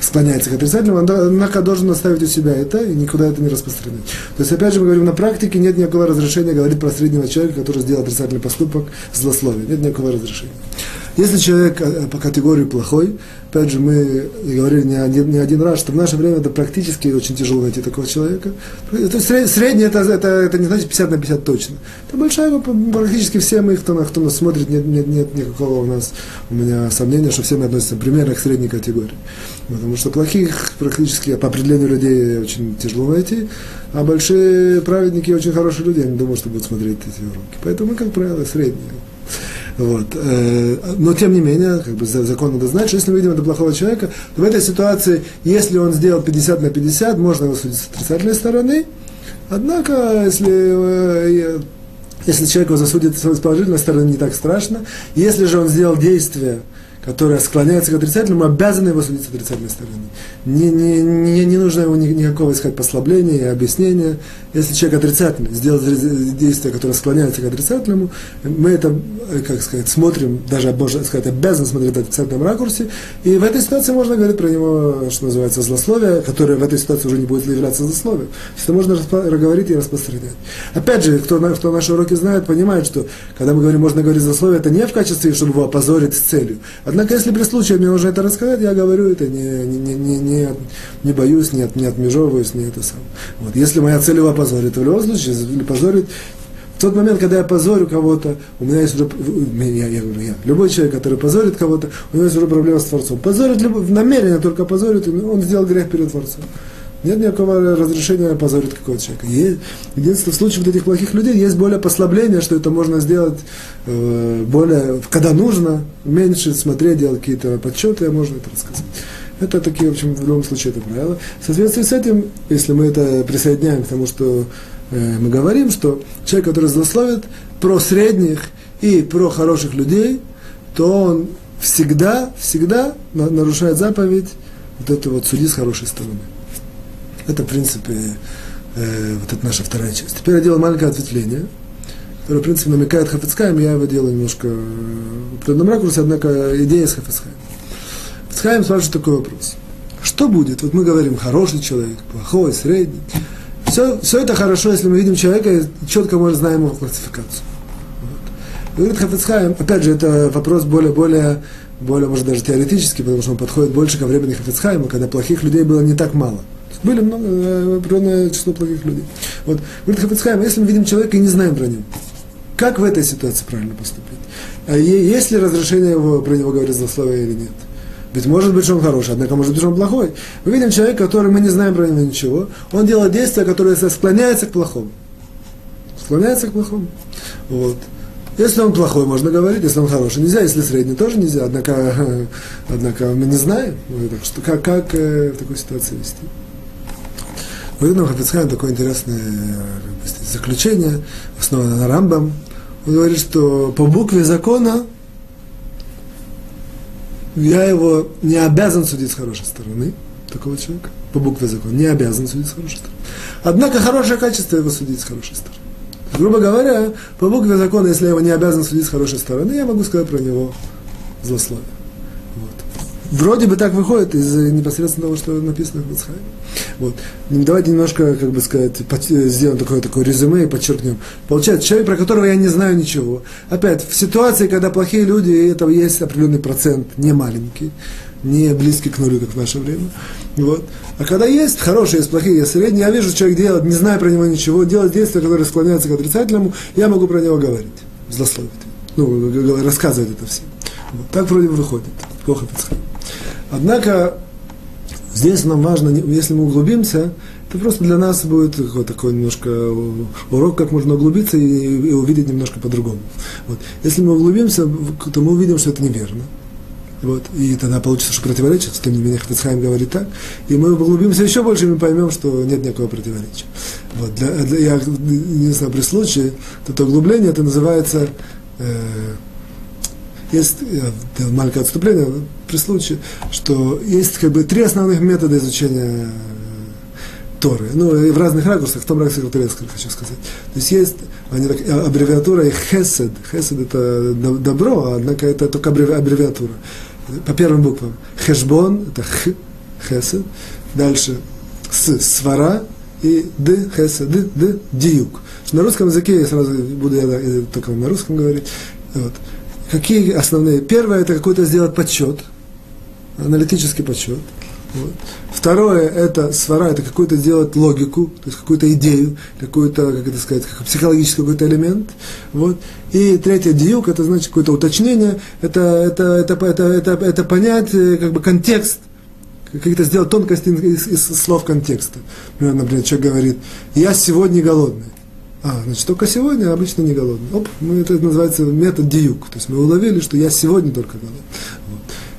склоняется к отрицательному, однако должен оставить у себя это и никуда это не распространять. То есть, опять же, мы говорим, на практике нет никакого разрешения говорить про среднего человека, который сделал отрицательный поступок, злословие. Нет никакого разрешения. Если человек э, по категории плохой, опять же, мы говорили не один, не один раз, что в наше время это практически очень тяжело найти такого человека. Это средний, это, это, это не значит 50 на 50 точно. Это большая, практически все мы, кто, кто нас смотрит, нет, нет, нет никакого у нас, у меня сомнения, что все мы относимся примерно к средней категории. Потому что плохих практически по определению людей очень тяжело найти, а большие праведники очень хорошие люди, я не думаю, что будут смотреть эти уроки. Поэтому мы, как правило, средние. Вот. Э, но тем не менее, как бы закон надо знать, что если мы видим это плохого человека, то в этой ситуации, если он сделал 50 на 50, можно его судить с отрицательной стороны. Однако, если э, если человек его засудит с положительной стороны, не так страшно. Если же он сделал действие, которая склоняется к отрицательному, обязаны его судить с отрицательной стороны. Не, не, не, не нужно ему никакого искать послабления и объяснения. Если человек отрицательный сделал действие, которое склоняется к отрицательному, мы это, как сказать, смотрим, даже, можно сказать, обязаны смотреть в отрицательном ракурсе. И в этой ситуации можно говорить про него, что называется, злословие, которое в этой ситуации уже не будет являться злословием. Это можно говорить и распространять. Опять же, кто, кто наши уроки знает, понимает, что когда мы говорим, можно говорить злословие, это не в качестве, чтобы его опозорить с целью. Однако, если при случае мне нужно это рассказать, я говорю это, не, не, не, не, не боюсь, не, от, не отмежевываюсь, не это сам. Вот. Если моя цель его опозорить, то в любом случае, позорить в тот момент, когда я позорю кого-то, у меня есть уже, я, я говорю, я, любой человек, который позорит кого-то, у него есть уже проблема с Творцом. Позорит, намеренно только позорит, он сделал грех перед Творцом. Нет никакого разрешения позорить какого-то человека. Есть, в случае вот этих плохих людей есть более послабление, что это можно сделать э, более, когда нужно, меньше смотреть, делать какие-то подсчеты, можно это рассказать. Это такие, в общем, в любом случае это правило. В соответствии с этим, если мы это присоединяем к тому, что э, мы говорим, что человек, который злословит про средних и про хороших людей, то он всегда, всегда нарушает заповедь вот это вот суди с хорошей стороны. Это, в принципе, э, вот это наша вторая часть. Теперь я делаю маленькое ответвление, которое, в принципе, намекает Хафицкаем, я его делаю немножко в определенном ракурсе, однако идея с Хафицкаем. Хафицкаем спрашивает такой вопрос. Что будет? Вот мы говорим, хороший человек, плохой, средний. Все, все это хорошо, если мы видим человека и четко мы знаем его классификацию. Вот. Говорит Хафицхайм, опять же, это вопрос более, более, может, даже теоретический, потому что он подходит больше ко времени Хафицхайма, когда плохих людей было не так мало. Были много, э, определенное число плохих людей. Вот, говорит Хафицхайм, если мы видим человека и не знаем про него, как в этой ситуации правильно поступить? А есть ли разрешение его, про него говорить злословие или нет? Ведь может быть, что он хороший, однако может быть, что он плохой. Мы видим человека, который мы не знаем про него ничего. Он делает действия, которые склоняются к плохому. Склоняется к плохому. Вот. Если он плохой, можно говорить, если он хороший, нельзя, если средний, тоже нельзя, однако, однако мы не знаем, так что как, как э, в такой ситуации вести. Говорит нам Хафицхайм такое интересное заключение, основанное на Рамбам. Он говорит, что по букве закона я его не обязан судить с хорошей стороны, такого человека, по букве закона, не обязан судить с хорошей стороны. Однако хорошее качество его судить с хорошей стороны. Грубо говоря, по букве закона, если я его не обязан судить с хорошей стороны, я могу сказать про него злословие. Вроде бы так выходит из непосредственно того, что написано в Ицхайме. Вот. Ну, давайте немножко, как бы сказать, сделаем такое, такое резюме и подчеркнем. Получается, человек, про которого я не знаю ничего. Опять, в ситуации, когда плохие люди, этого есть определенный процент, не маленький, не близкий к нулю, как в наше время. Вот. А когда есть хорошие, есть плохие, есть средние, я вижу, человек делает, не знаю про него ничего, делает действия, которые склоняются к отрицательному, я могу про него говорить, злословить. Ну, рассказывать это всем. Вот. Так вроде бы выходит. Плохо подсказать. Однако, здесь нам важно, если мы углубимся, это просто для нас будет такой, такой немножко урок, как можно углубиться и, и увидеть немножко по-другому. Вот. Если мы углубимся, то мы увидим, что это неверно. Вот, и тогда получится, что противоречит, тем не менее Хафицхайм говорит так. И мы углубимся еще больше, и мы поймем, что нет никакого противоречия. Вот, для, для, я знаю, при случае, это углубление, это называется, э, есть э, маленькое отступление, при случае, что есть как бы три основных метода изучения Торы. Ну, и в разных ракурсах, в том ракурсе, который я хочу сказать. То есть есть они так, аббревиатура и хесед. Хесед это добро, однако это только аббревиатура по первым буквам. Хешбон, это х, хесед. Дальше с, свара и д, хесед, д, д, диюк. На русском языке, я сразу буду я, я только на русском говорить. Вот. Какие основные? Первое, это какой-то сделать подсчет, аналитический подсчет. Вот. Второе, это свара, это какую-то сделать логику, то есть какую-то идею, какую-то, как это сказать, как психологический какой-то элемент. Вот. И третье, диюк, это значит какое-то уточнение, это, это, это, это, это, это понять как бы контекст, какие-то сделать тонкости из, из слов контекста. Например, например, человек говорит, я сегодня голодный. А, значит, только сегодня, а обычно не голодный. Оп, мы, это называется метод диюк. То есть мы уловили, что я сегодня только голодный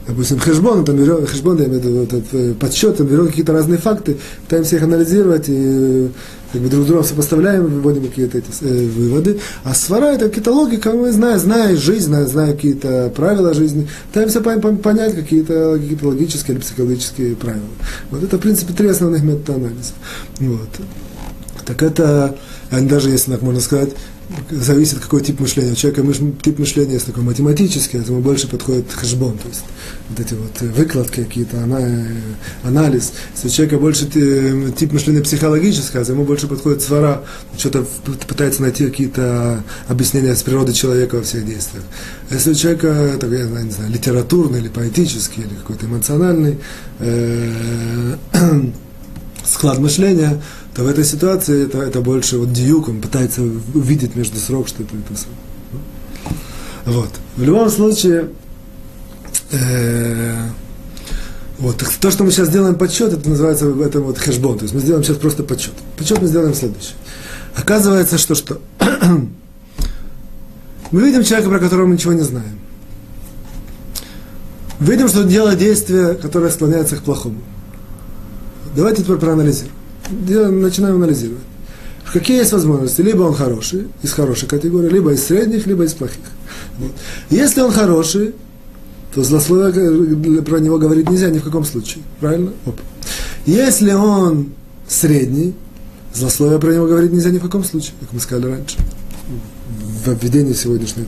допустим, хэшбон, там берем, хэшбон, я имею в виду, этот, э, подсчет, там берем какие-то разные факты, пытаемся их анализировать и как бы друг друга сопоставляем, выводим какие-то эти э, выводы. А свара это какие-то логика, мы знаем, зная жизнь, зная, зная какие-то правила жизни, пытаемся понять какие-то какие логические или психологические правила. Вот это, в принципе, три основных метода анализа. Вот. Так это, даже если так можно сказать, зависит, какой тип мышления. У человека мыш, тип мышления есть такой математический, этому больше подходит хэшбон, то есть вот эти вот выкладки какие-то, ана, анализ. Если у человека больше тип мышления психологический, а ему больше подходит свара, что-то пытается найти какие-то объяснения с природы человека во всех действиях. Если у человека, так, я не знаю, литературный или поэтический, или какой-то эмоциональный э, склад мышления, то в этой ситуации это, это больше вот диюк, он пытается увидеть между срок, что это это Вот. В любом случае, э, вот, то, что мы сейчас делаем подсчет, это называется это вот хэшбон. То есть мы сделаем сейчас просто подсчет. Подсчет мы сделаем следующий. Оказывается, что что? мы видим человека, про которого мы ничего не знаем. Видим, что он делает действие, которое склоняется к плохому. Давайте теперь проанализируем начинаем анализировать. Какие есть возможности? Либо он хороший, из хорошей категории, либо из средних, либо из плохих. Вот. Если он хороший, то злословие про него говорить нельзя ни в каком случае. Правильно? Оп. Если он средний, злословие про него говорить нельзя ни в каком случае, как мы сказали раньше. В обведении сегодняшней.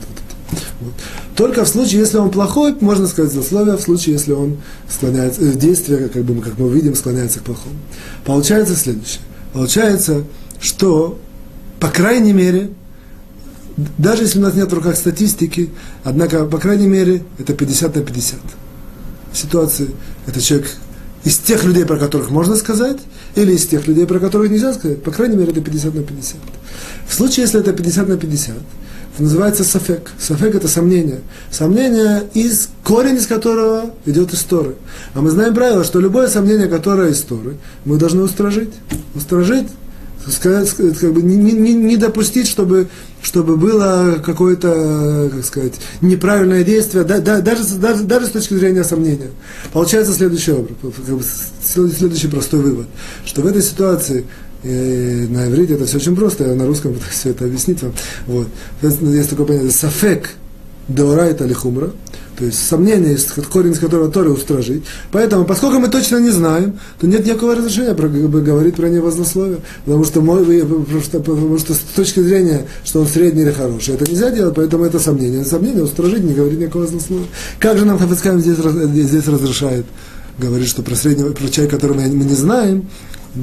Вот. Только в случае, если он плохой, можно сказать злословие, в случае, если он склоняется, э, действие, как, бы, как мы видим, склоняется к плохому. Получается следующее. Получается, что, по крайней мере, даже если у нас нет в руках статистики, однако, по крайней мере, это 50 на 50. Ситуации, это человек из тех людей, про которых можно сказать, или из тех людей, про которых нельзя сказать, по крайней мере, это 50 на 50. В случае, если это 50 на 50, это называется сафек. Сафек – это сомнение. Сомнение, из, корень из которого идет из Торы. А мы знаем правило, что любое сомнение, которое из мы должны устражить. Устражить, сказать, как бы не, не, не допустить, чтобы, чтобы было какое-то, как сказать, неправильное действие, да, да, даже, даже, даже с точки зрения сомнения. Получается следующий как бы, следующий простой вывод, что в этой ситуации и на иврите это все очень просто, я на русском пытаюсь все это объяснить вам. Вот. Есть такое понятие сафек деорайта лихумра, то есть сомнение, корень из которого Торы устражить. Поэтому, поскольку мы точно не знаем, то нет никакого разрешения про, говорить про него злословие. Потому что, мой, просто, потому что с точки зрения, что он средний или хороший, это нельзя делать, поэтому это сомнение. Сомнение устражить, не говорить никакого злословия. Как же нам Хафицкайм здесь, здесь разрешает? Говорит, что про среднего, про человека, которого мы не знаем,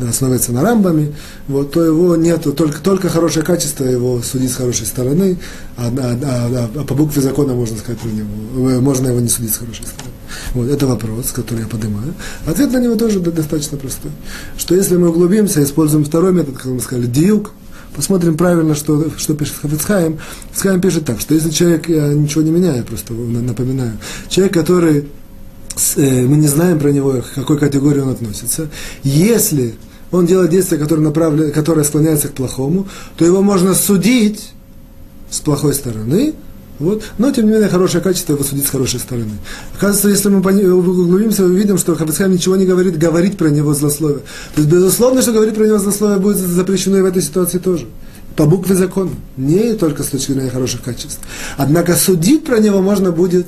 основывается на рамбами, вот, то его нет, только, только хорошее качество его судить с хорошей стороны, а, а, а, а по букве закона можно сказать про него, э, можно его не судить с хорошей стороны. Вот, это вопрос, который я поднимаю. Ответ на него тоже достаточно простой. Что если мы углубимся, используем второй метод, как мы сказали, диюк, посмотрим правильно, что, что пишет Хафицхайм. Хафицхайм пишет так, что если человек, я ничего не меняю, просто напоминаю, человек, который Э, мы не знаем про него, к какой категории он относится. Если он делает действие, которое, направлено, которое склоняется к плохому, то его можно судить с плохой стороны, Вот. Но, тем не менее, хорошее качество его судить с хорошей стороны. Оказывается, если мы углубимся, мы увидим, что Хафицхайм ничего не говорит, говорить про него злословие. То есть, безусловно, что говорить про него злословие будет запрещено и в этой ситуации тоже. По букве закона. Не только с точки зрения хороших качеств. Однако судить про него можно будет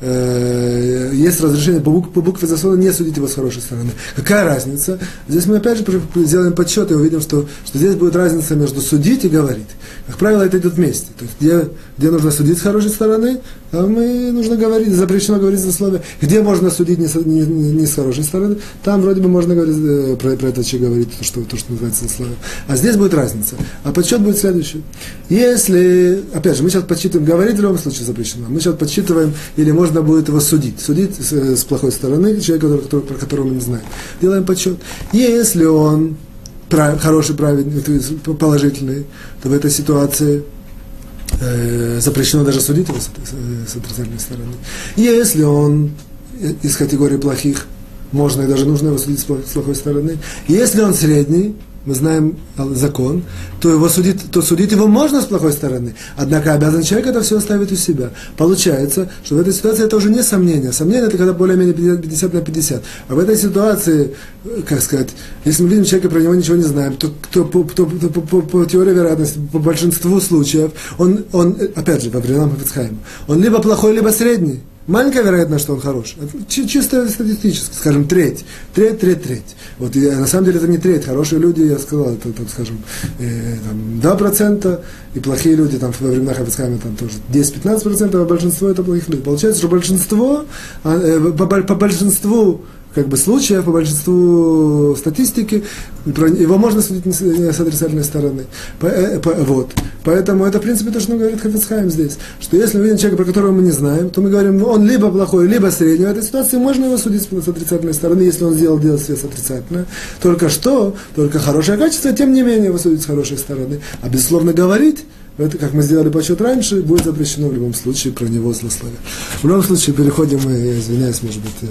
э, есть разрешение по, бук, по букве закона не судить его с хорошей стороны. Какая разница? Здесь мы опять же сделаем подсчет и увидим, что, что здесь будет разница между судить и говорить. Как правило, это идет вместе. То есть, где, где нужно судить с хорошей стороны, а мы нужно говорить, запрещено говорить за слово. Где можно судить не, не, не с хорошей стороны, там вроде бы можно говорить, э, про, про это человек говорить, то что, то, что называется за слово. А здесь будет разница. А подсчет будет следующий. Если, опять же, мы сейчас подсчитываем, говорить в любом случае запрещено. Мы сейчас подсчитываем, или можно будет его судить. Судить с, с плохой стороны человека, про которого мы не знаем. Делаем подсчет. Если он прав, хороший, праведный, положительный, то в этой ситуации э, запрещено даже судить его с, с, с отрицательной стороны. Если он из категории плохих, можно и даже нужно его судить с плохой стороны. Если он средний, мы знаем закон, то, его судить, то судить его можно с плохой стороны. Однако обязан человек это все оставить у себя. Получается, что в этой ситуации это уже не сомнение. Сомнение это когда более-менее 50 на 50. А в этой ситуации, как сказать, если мы видим человека, про него ничего не знаем, то, то, по, то, то, по, по, по теории вероятности, по большинству случаев, он, он опять же, по временам Хафицхайма, он либо плохой, либо средний. Маленькая вероятность, что он хороший. Чисто статистически, скажем, треть. Треть, треть, треть. Вот и, на самом деле это не треть. Хорошие люди, я сказал, это, там, скажем, э, там, 2%, и плохие люди там во времена Хафицхайма там тоже 10-15%, а большинство это плохих людей. Получается, что большинство, а, э, по, по большинству как бы случаев, по большинству статистики, его можно судить с отрицательной стороны. По, э, по, вот. Поэтому это, в принципе, то, что говорит Хафицхайм здесь, что если мы видим человека, про которого мы не знаем, то мы говорим, он либо плохой, либо средний. В этой ситуации можно его судить с отрицательной стороны, если он сделал дело с отрицательное. Только что, только хорошее качество, тем не менее его судить с хорошей стороны. А безусловно говорить, это, как мы сделали подсчет раньше, будет запрещено в любом случае про него злословие. В любом случае, переходим мы, я извиняюсь, может быть,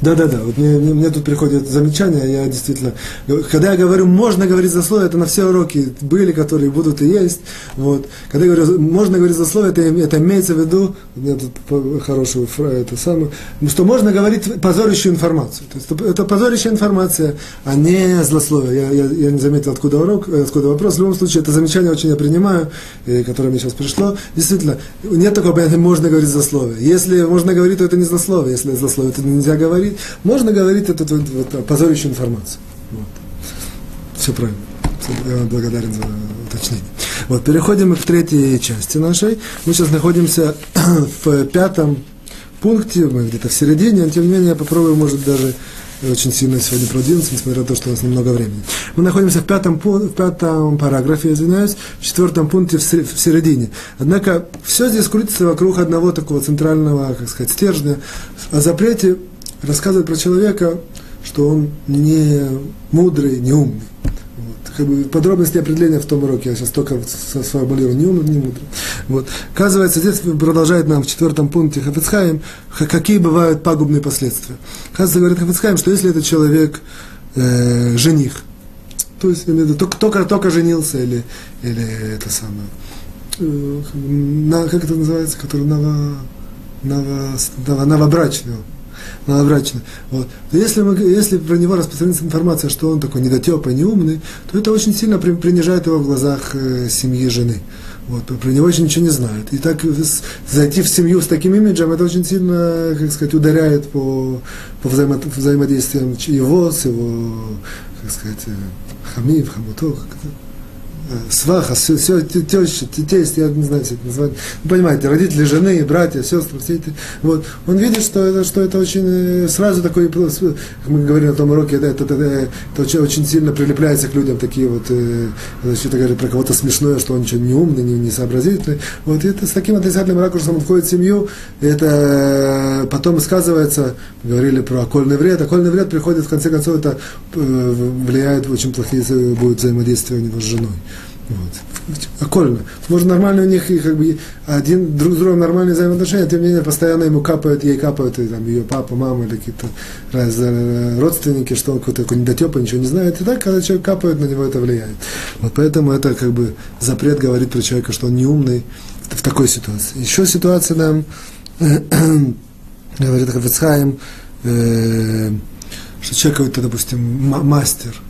да, да, да. Вот мне, мне, мне тут приходят замечания, я действительно, когда я говорю, можно говорить за слово, это на все уроки были, которые будут и есть. Вот. Когда я говорю, можно говорить за слово, это, это имеется в виду, меня тут хорошую фразу, это самое, что можно говорить позорящую информацию. То есть это позорящая информация, а не злословие. Я, я, я не заметил, откуда урок, откуда вопрос. В любом случае, это замечание очень я принимаю, которое мне сейчас пришло. Действительно, нет такого понятия, можно говорить за слово. Если можно говорить, то это не злословие. Если злословие, то нельзя говорить говорить, можно говорить эту вот, вот, позорящую информацию. Вот. Все правильно. Я благодарен за уточнение. Вот, переходим к третьей части нашей. Мы сейчас находимся в пятом пункте, мы где-то в середине, но тем не менее я попробую, может, даже очень сильно сегодня продвинуться, несмотря на то, что у нас немного времени. Мы находимся в пятом, в пятом параграфе, извиняюсь, в четвертом пункте в середине. Однако все здесь крутится вокруг одного такого центрального, как сказать, стержня о запрете рассказывает про человека, что он не мудрый, не умный. Вот. Как бы подробности определения в том уроке, я сейчас только сформулирую, не умный, не мудрый. Вот. Оказывается, здесь продолжает нам в четвертом пункте Хафицхайм, какие бывают пагубные последствия. Оказывается, говорит Хафицхайм, что если этот человек э, жених, то есть только, только, только женился или, или это самое, э, на, как это называется, который ново, ново, ново, новобрачный, новобрачный. Вот. Если, мы, если про него распространится информация, что он такой недотепый, неумный, то это очень сильно принижает его в глазах э, семьи жены. Вот, про него очень ничего не знают. И так зайти в семью с таким имиджем, это очень сильно, как сказать, ударяет по, по взаимо, взаимодействиям его с его, как сказать, э, хамив, хамутов, как это, сваха, все, все теща, тесть, я не знаю, все это название. Вы понимаете, родители жены, братья, сестры, все это. Вот. Он видит, что это, что это очень э, сразу такой, мы говорили на том уроке, это, это, это, это очень, очень сильно прилепляется к людям, такие вот, э, что-то говорит про кого-то смешное, что он ничего не умный, не, не сообразительный. Вот и это с таким отрицательным ракурсом он входит в семью, это э, потом сказывается, говорили про окольный вред, окольный вред приходит, в конце концов, это влияет очень плохие будет взаимодействие у него с женой. Вот. Окольно. Можно нормально у них, и как бы, один друг с другом нормальные взаимоотношения, тем не менее, постоянно ему капают, ей капают, и, там, ее папа, мама или какие-то раз, э, родственники, что он какой-то такой недотепа, ничего не знает. И так, когда человек капает, на него это влияет. Вот поэтому это как бы запрет говорит про человека, что он не умный в такой ситуации. Еще ситуация нам говорит Хафицхайм, э, что человек какой-то, допустим, мастер –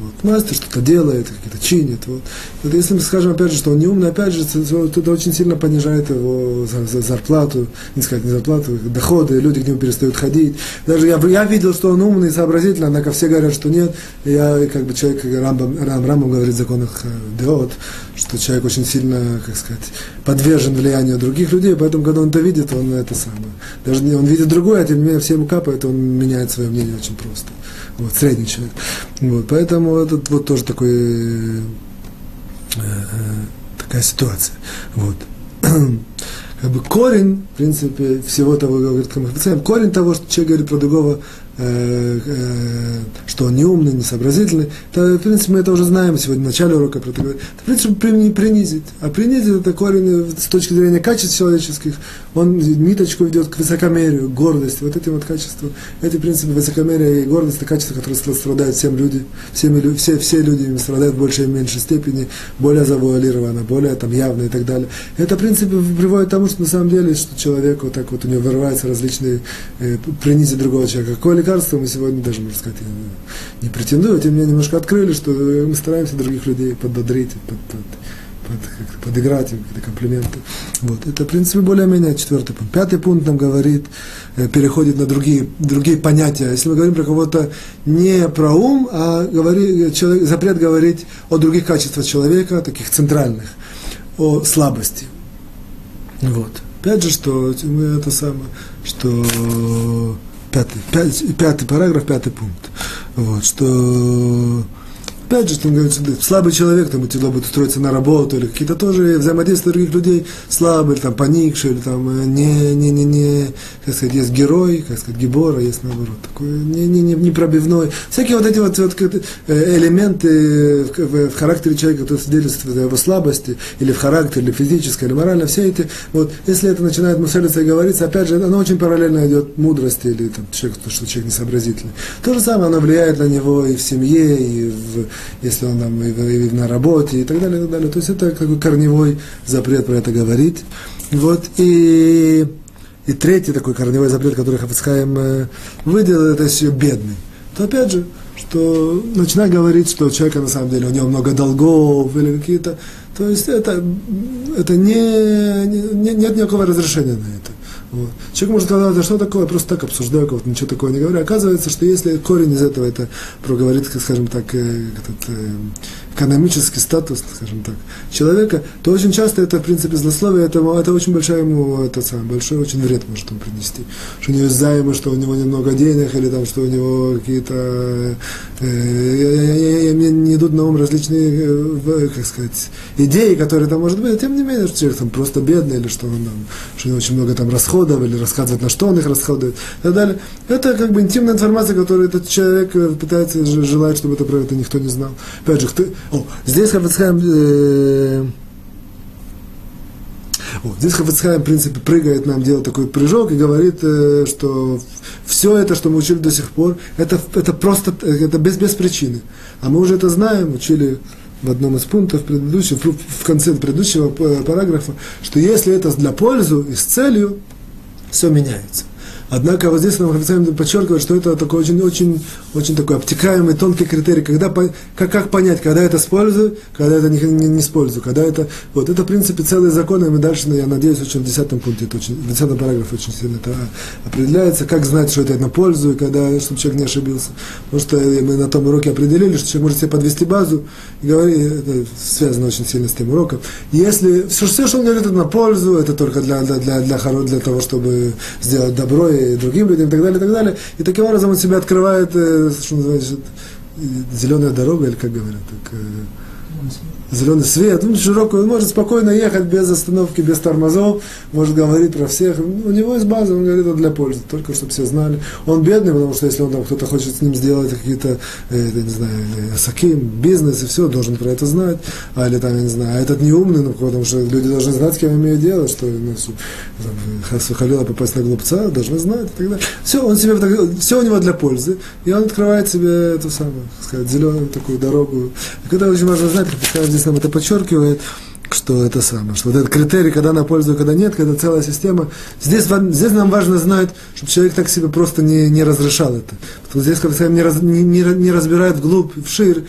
вот. Мастер что-то делает, какие-то чинит. Вот. вот если мы скажем, опять же, что он не умный, опять же, это очень сильно понижает его зарплату, не сказать, не зарплату, доходы, люди к нему перестают ходить. Даже я, я видел, что он умный, сообразительный, однако все говорят, что нет. Я, как бы человек, Рамбам, Рам, Рамбам говорит в законах э, Деот, что человек очень сильно, как сказать, подвержен влиянию других людей, поэтому, когда он это видит, он это самое. Даже он видит другое, а тем не менее все ему капает, он меняет свое мнение очень просто вот, средний человек. Вот, поэтому этот вот тоже такой, э, э, такая ситуация. Вот. как бы корень, в принципе, всего того, говорит корень того, что человек говорит про другого, что он не умный, не сообразительный. Это, в принципе, мы это уже знаем сегодня в начале урока про это говорить. Это, в принципе, принизить. А принизить это корень с точки зрения качеств человеческих. Он ниточку ведет к высокомерию, гордости, вот этим вот качествам. Эти принципы высокомерия и гордость, это качества, которые страдают всем люди. Всеми, все, все люди страдают в большей и меньшей степени, более завуалированно, более там явно и так далее. Это, в принципе, приводит к тому, что на самом деле, что человек вот так вот у него вырываются различные э, принизить другого человека. Какой лекарства мы сегодня даже, можно сказать, не претендую, тем не менее немножко открыли, что мы стараемся других людей подбодрить, под, под, под, подыграть им какие-то комплименты. Вот. Это, в принципе, более-менее четвертый пункт. Пятый пункт нам говорит, э, переходит на другие, другие понятия. Если мы говорим про кого-то не про ум, а говори, человек, запрет говорить о других качествах человека, таких центральных, о слабости. Вот. Опять же, что мы это самое, что пятый, пятый, пятый параграф, пятый пункт. Вот, что Опять же, там говорится, слабый человек, там, тяжело будет устроиться на работу, или какие-то тоже взаимодействия других людей слабые, или там поникшие, или там э, не, не, не, не, как сказать, есть герой, как сказать, гибора, есть наоборот, такой не, не, не, не пробивной. Всякие вот эти вот, вот э, элементы в, в, в характере человека, которые свидетельствуют о его слабости, или в характере, или физической, или морально, все эти, вот, если это начинает мусориться и говориться, опять же, оно очень параллельно идет мудрости, или там, человек, что человек несообразительный. То же самое, оно влияет на него и в семье, и в если он там и, и на работе и так далее, и так далее. То есть это такой корневой запрет про это говорить. Вот, и, и третий такой корневой запрет, который Хафицхайм э, выделил, это еще бедный. То опять же, что начинать говорить, что у человека на самом деле у него много долгов или какие-то, то есть это, это не, не, нет никакого разрешения на это. Вот. Человек может сказать, да что такое, просто так обсуждаю, кого-то ничего такого не говорю. Оказывается, что если корень из этого это проговорит, скажем так, э, этот, э, экономический статус, скажем так, человека, то очень часто это, в принципе, злословие, это, это очень большой ему, это самый большой очень вред может ему принести. Что у него есть займы, что у него немного денег, или там, что у него какие-то, э, э, мне не идут на ум различные, э, как сказать, идеи, которые там может быть, тем не менее, что человек там просто бедный, или что он там, что у него очень много там расходов, или рассказывает, на что он их расходует, и так далее. Это как бы интимная информация, которую этот человек э, пытается, желает, чтобы это про это никто не знал. Опять же, кто, о, здесь Хафицхайм, э, о, здесь Хафицхайм, в принципе, прыгает нам, делает такой прыжок и говорит, э, что все это, что мы учили до сих пор, это, это просто, это без, без причины. А мы уже это знаем, учили в одном из пунктов предыдущего, в конце предыдущего параграфа, что если это для пользы и с целью, все меняется. Однако вот здесь нам Рафицаем подчеркивает, что это такой очень, очень, очень такой обтекаемый, тонкий критерий, когда, как, как понять, когда это использую, когда это не, не, не использую, когда это, вот это, в принципе, целые законы, и мы дальше, я надеюсь, очень в десятом пункте, это очень, в десятом параграфе очень сильно это определяется, как знать, что это на пользу, и когда, чтобы человек не ошибился. Потому что мы на том уроке определили, что человек может себе подвести базу, и говорить, это связано очень сильно с тем уроком. Если все, все что он говорит, это на пользу, это только для, для, для, для, для того, чтобы сделать добро, и другим людям и так далее, и так далее. И таким образом он себя открывает, э, что называется, зеленая дорога, или как говорят, так, э, зеленый свет, ну, широкую, он может спокойно ехать без остановки, без тормозов, может говорить про всех. У него есть база, он говорит, это для пользы, только чтобы все знали. Он бедный, потому что если он там кто-то хочет с ним сделать какие-то, э, не знаю, э, саким, бизнес и все, должен про это знать. А или там, я не знаю, а этот не умный, ну, потому что люди должны знать, с кем имеют дело, что ну, там, Халила попасть на глупца, должны знать и так далее. Все, он себе, все у него для пользы, и он открывает себе эту самую, сказать, зеленую такую дорогу. И когда очень важно знать, как здесь нам это подчеркивает, что это самое, что вот этот критерий, когда на пользу, когда нет, когда целая система. Здесь, здесь нам важно знать, чтобы человек так себе просто не, не разрешал это. Потому что здесь, когда не, раз, не, не, не разбирает вглубь, вширь,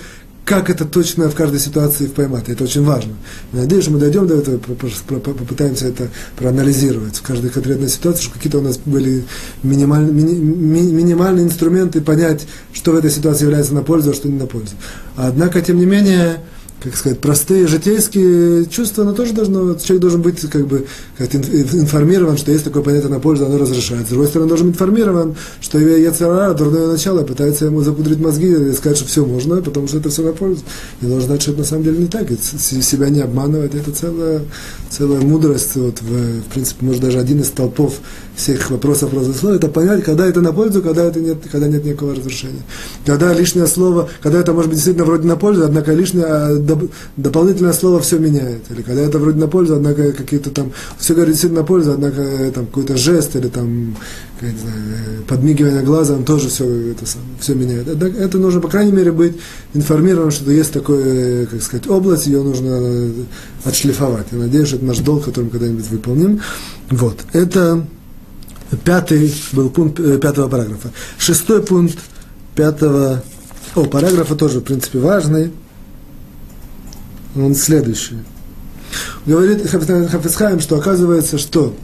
как это точно в каждой ситуации поймать. Это очень важно. Надеюсь, что мы дойдем до этого, попытаемся это проанализировать в каждой конкретной ситуации, чтобы какие-то у нас были минимальные, мини, минимальные инструменты понять, что в этой ситуации является на пользу, а что не на пользу. Однако, тем не менее, как сказать, простые житейские чувства, оно тоже должно, человек должен быть как бы как информирован, что есть такое понятие на пользу, оно разрешает. С другой стороны, должен быть информирован, что Яцерара, дурное начало, пытается ему запудрить мозги и сказать, что все можно, потому что это все на пользу. И должен знать, что это на самом деле не так, и себя не обманывать, это целая, целая мудрость, вот, в, в принципе, может, даже один из столпов всех вопросов разословия, это понять, когда это на пользу, когда это нет, когда нет никакого разрушения. Когда лишнее слово, когда это может быть действительно вроде на пользу, однако лишнее, а доп, дополнительное слово все меняет. Или когда это вроде на пользу, однако какие-то там, все говорит действительно на пользу, однако э, там какой-то жест или там, не знаю, э, подмигивание глазом тоже все, это, все меняет. Это, это нужно, по крайней мере, быть информированным, что есть такое, как сказать, область, ее нужно отшлифовать. Я надеюсь, это наш долг, который мы когда-нибудь выполним. Вот. Это Пятый был пункт э, пятого параграфа. Шестой пункт пятого о, параграфа тоже, в принципе, важный. Он следующий. Говорит Хафицхайм, что оказывается, что,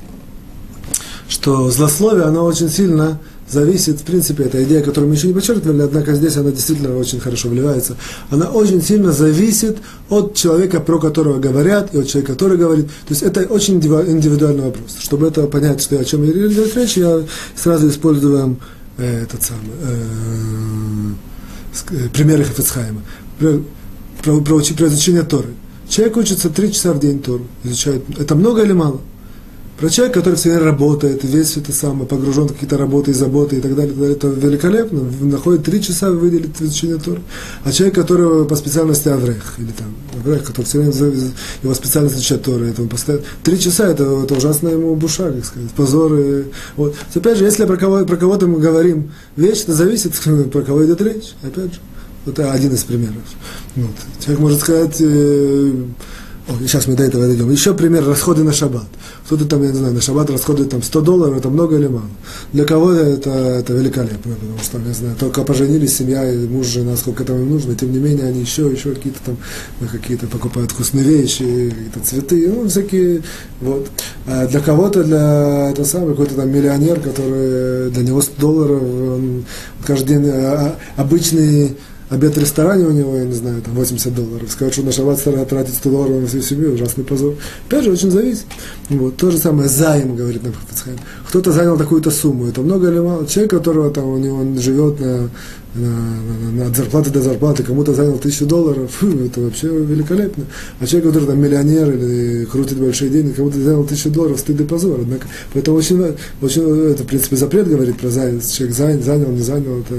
что злословие, оно очень сильно зависит, в принципе, эта идея, которую мы еще не подчеркивали, однако здесь она действительно очень хорошо вливается, она очень сильно зависит от человека, про которого говорят, и от человека, который говорит. То есть это очень индивидуальный вопрос. Чтобы это понять, что, о чем идет речь, я сразу использую э, этот самый, э, э, примеры Хафицхайма. Про, изучение Торы. Человек учится три часа в день Тору, изучает. Это много или мало? Про человека, который все время работает, весь это самое, погружен в какие-то работы и заботы и так далее, это великолепно, находит три часа выделить изучение Тора. А человек, который по специальности Аврех, или там, Аврех, который все время, его специальность изучать Тора, это он постоянно, три часа, это, это ужасно ему буша, как сказать, позор. И, вот. Опять же, если про, кого, про кого-то мы говорим вещь, это зависит, про кого идет речь, опять же. Это один из примеров. Вот. Человек может сказать, э, о, сейчас мы до этого дойдем. Еще пример расходы на шаббат. Кто-то там, я не знаю, на шаббат расходует там 100 долларов, это много или мало? Для кого это, это великолепно, потому что, не знаю, только поженились, семья, и муж, жена, сколько там им нужно, тем не менее они еще, еще какие-то там, ну, какие-то покупают вкусные вещи, какие-то цветы, ну, всякие, вот. А для кого-то, для, это самый, какой-то там миллионер, который, для него 100 долларов, он каждый день а, а, обычный обед в ресторане у него, я не знаю, там 80 долларов. Сказать, что на шаббат тратить 100 долларов на всю семью, ужасный позор. Опять же, очень зависит. Вот. То же самое займ, говорит нам Хафицхайм. Кто-то занял такую-то сумму, это много или мало? Человек, которого там у него он живет на, на, от зарплаты до зарплаты, кому-то занял тысячу долларов, фу, это вообще великолепно. А человек, который там миллионер или крутит большие деньги, кому-то занял тысячу долларов, стыд и позор. Однако, поэтому очень, очень, это, в принципе, запрет говорит про занял. Человек занял, занял, не занял, это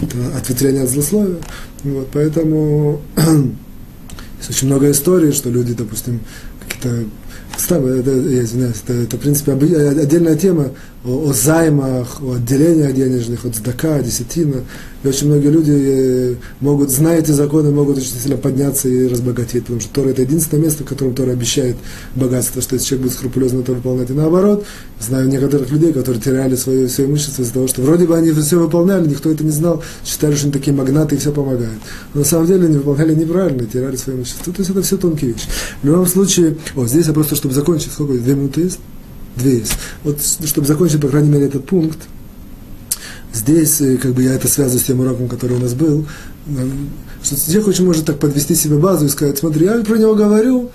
это ответвление от злословия. Вот, поэтому есть очень много историй, что люди, допустим, какие-то это, я извиняюсь, это, это, в принципе, отдельная тема о, о займах, о отделениях денежных, от сдака, десятина. И очень многие люди э, могут, зная эти законы, могут очень сильно подняться и разбогатеть, потому что Тора – это единственное место, в котором Тора обещает богатство, что если человек будет скрупулезно это выполнять. И наоборот, знаю некоторых людей, которые теряли свое, свое имущество из-за того, что вроде бы они все выполняли, никто это не знал, считали, что они такие магнаты и все помогают. Но на самом деле они выполняли неправильно, теряли свое имущество. То есть это все тонкие вещи. В любом случае, о, здесь я просто, чтобы закончить, сколько, две минуты есть? Две есть. Вот, чтобы закончить, по крайней мере, этот пункт, здесь, э, как бы я это связываю с тем уроком, который у нас был, э, что человек очень может так подвести себе базу и сказать, смотри, я про него говорю,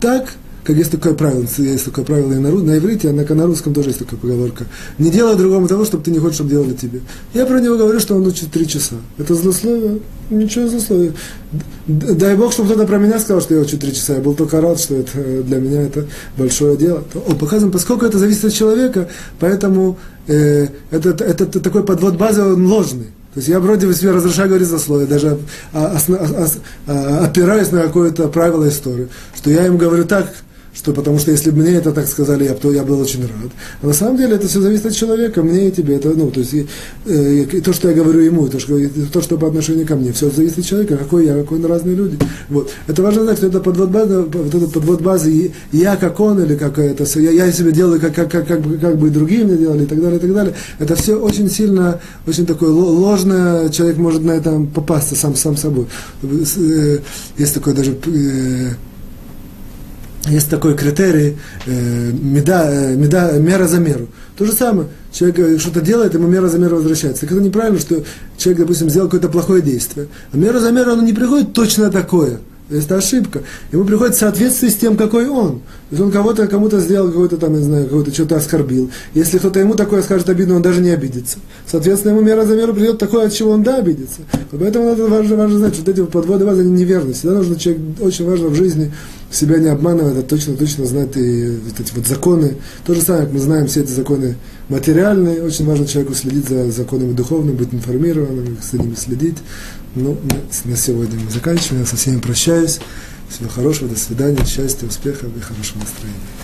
так, как есть такое правило, есть такое правило и на, на иврите, а на, русском тоже есть такая поговорка. Не делай другому того, чтобы ты не хочешь, чтобы делали тебе. Я про него говорю, что он учит три часа. Это злословие? Ничего злословия. Дай Бог, чтобы кто-то про меня сказал, что я учу три часа. Я был только рад, что это для меня это большое дело. О, показываем, поскольку это зависит от человека, поэтому э, это, это, это такой подвод базы, он ложный. То есть я вроде бы себе разрешаю говорить за слово, даже опираюсь на какое-то правило истории, что я им говорю так, что потому что если бы мне это так сказали, я, то я был очень рад. А на самом деле это все зависит от человека, мне и тебе. Это, ну, то есть и, э, и то, что я говорю ему, то что, то, что по отношению ко мне, все зависит от человека, какой я, какой он разные люди. Вот. Это важно знать, что это подвод базы, вот это подвод базы и я как он, или как это, я, я себе делаю, как, как, как, как, бы, как бы и другие мне делали, и так далее, и так далее. Это все очень сильно, очень такое ложное, человек может на этом попасться сам, сам собой. Э, есть такое даже э, есть такой критерий, э, меда, э, меда, мера за меру. То же самое, человек э, что-то делает, ему мера за меру возвращается. Так это неправильно, что человек, допустим, сделал какое-то плохое действие. А мера за меру, оно не приходит точно такое. Это ошибка. Ему приходит в соответствии с тем, какой он. То есть он кого-то, кому-то сделал какой-то там, не знаю, какой-то что-то оскорбил. Если кто-то ему такое скажет обидно, он даже не обидится. Соответственно, ему мера за меру придет такое, от чего он да обидится. Поэтому надо важно, важно знать, что эти подводы вас, они неверны. Всегда нужно человек, очень важно в жизни себя не обманывать, а точно-точно знать и вот эти вот законы. То же самое, как мы знаем все эти законы материальные, очень важно человеку следить за законами духовными, быть информированным, за ними следить. Ну, на сегодня мы заканчиваем. Я со всеми прощаюсь. Всего хорошего, до свидания, счастья, успехов и хорошего настроения.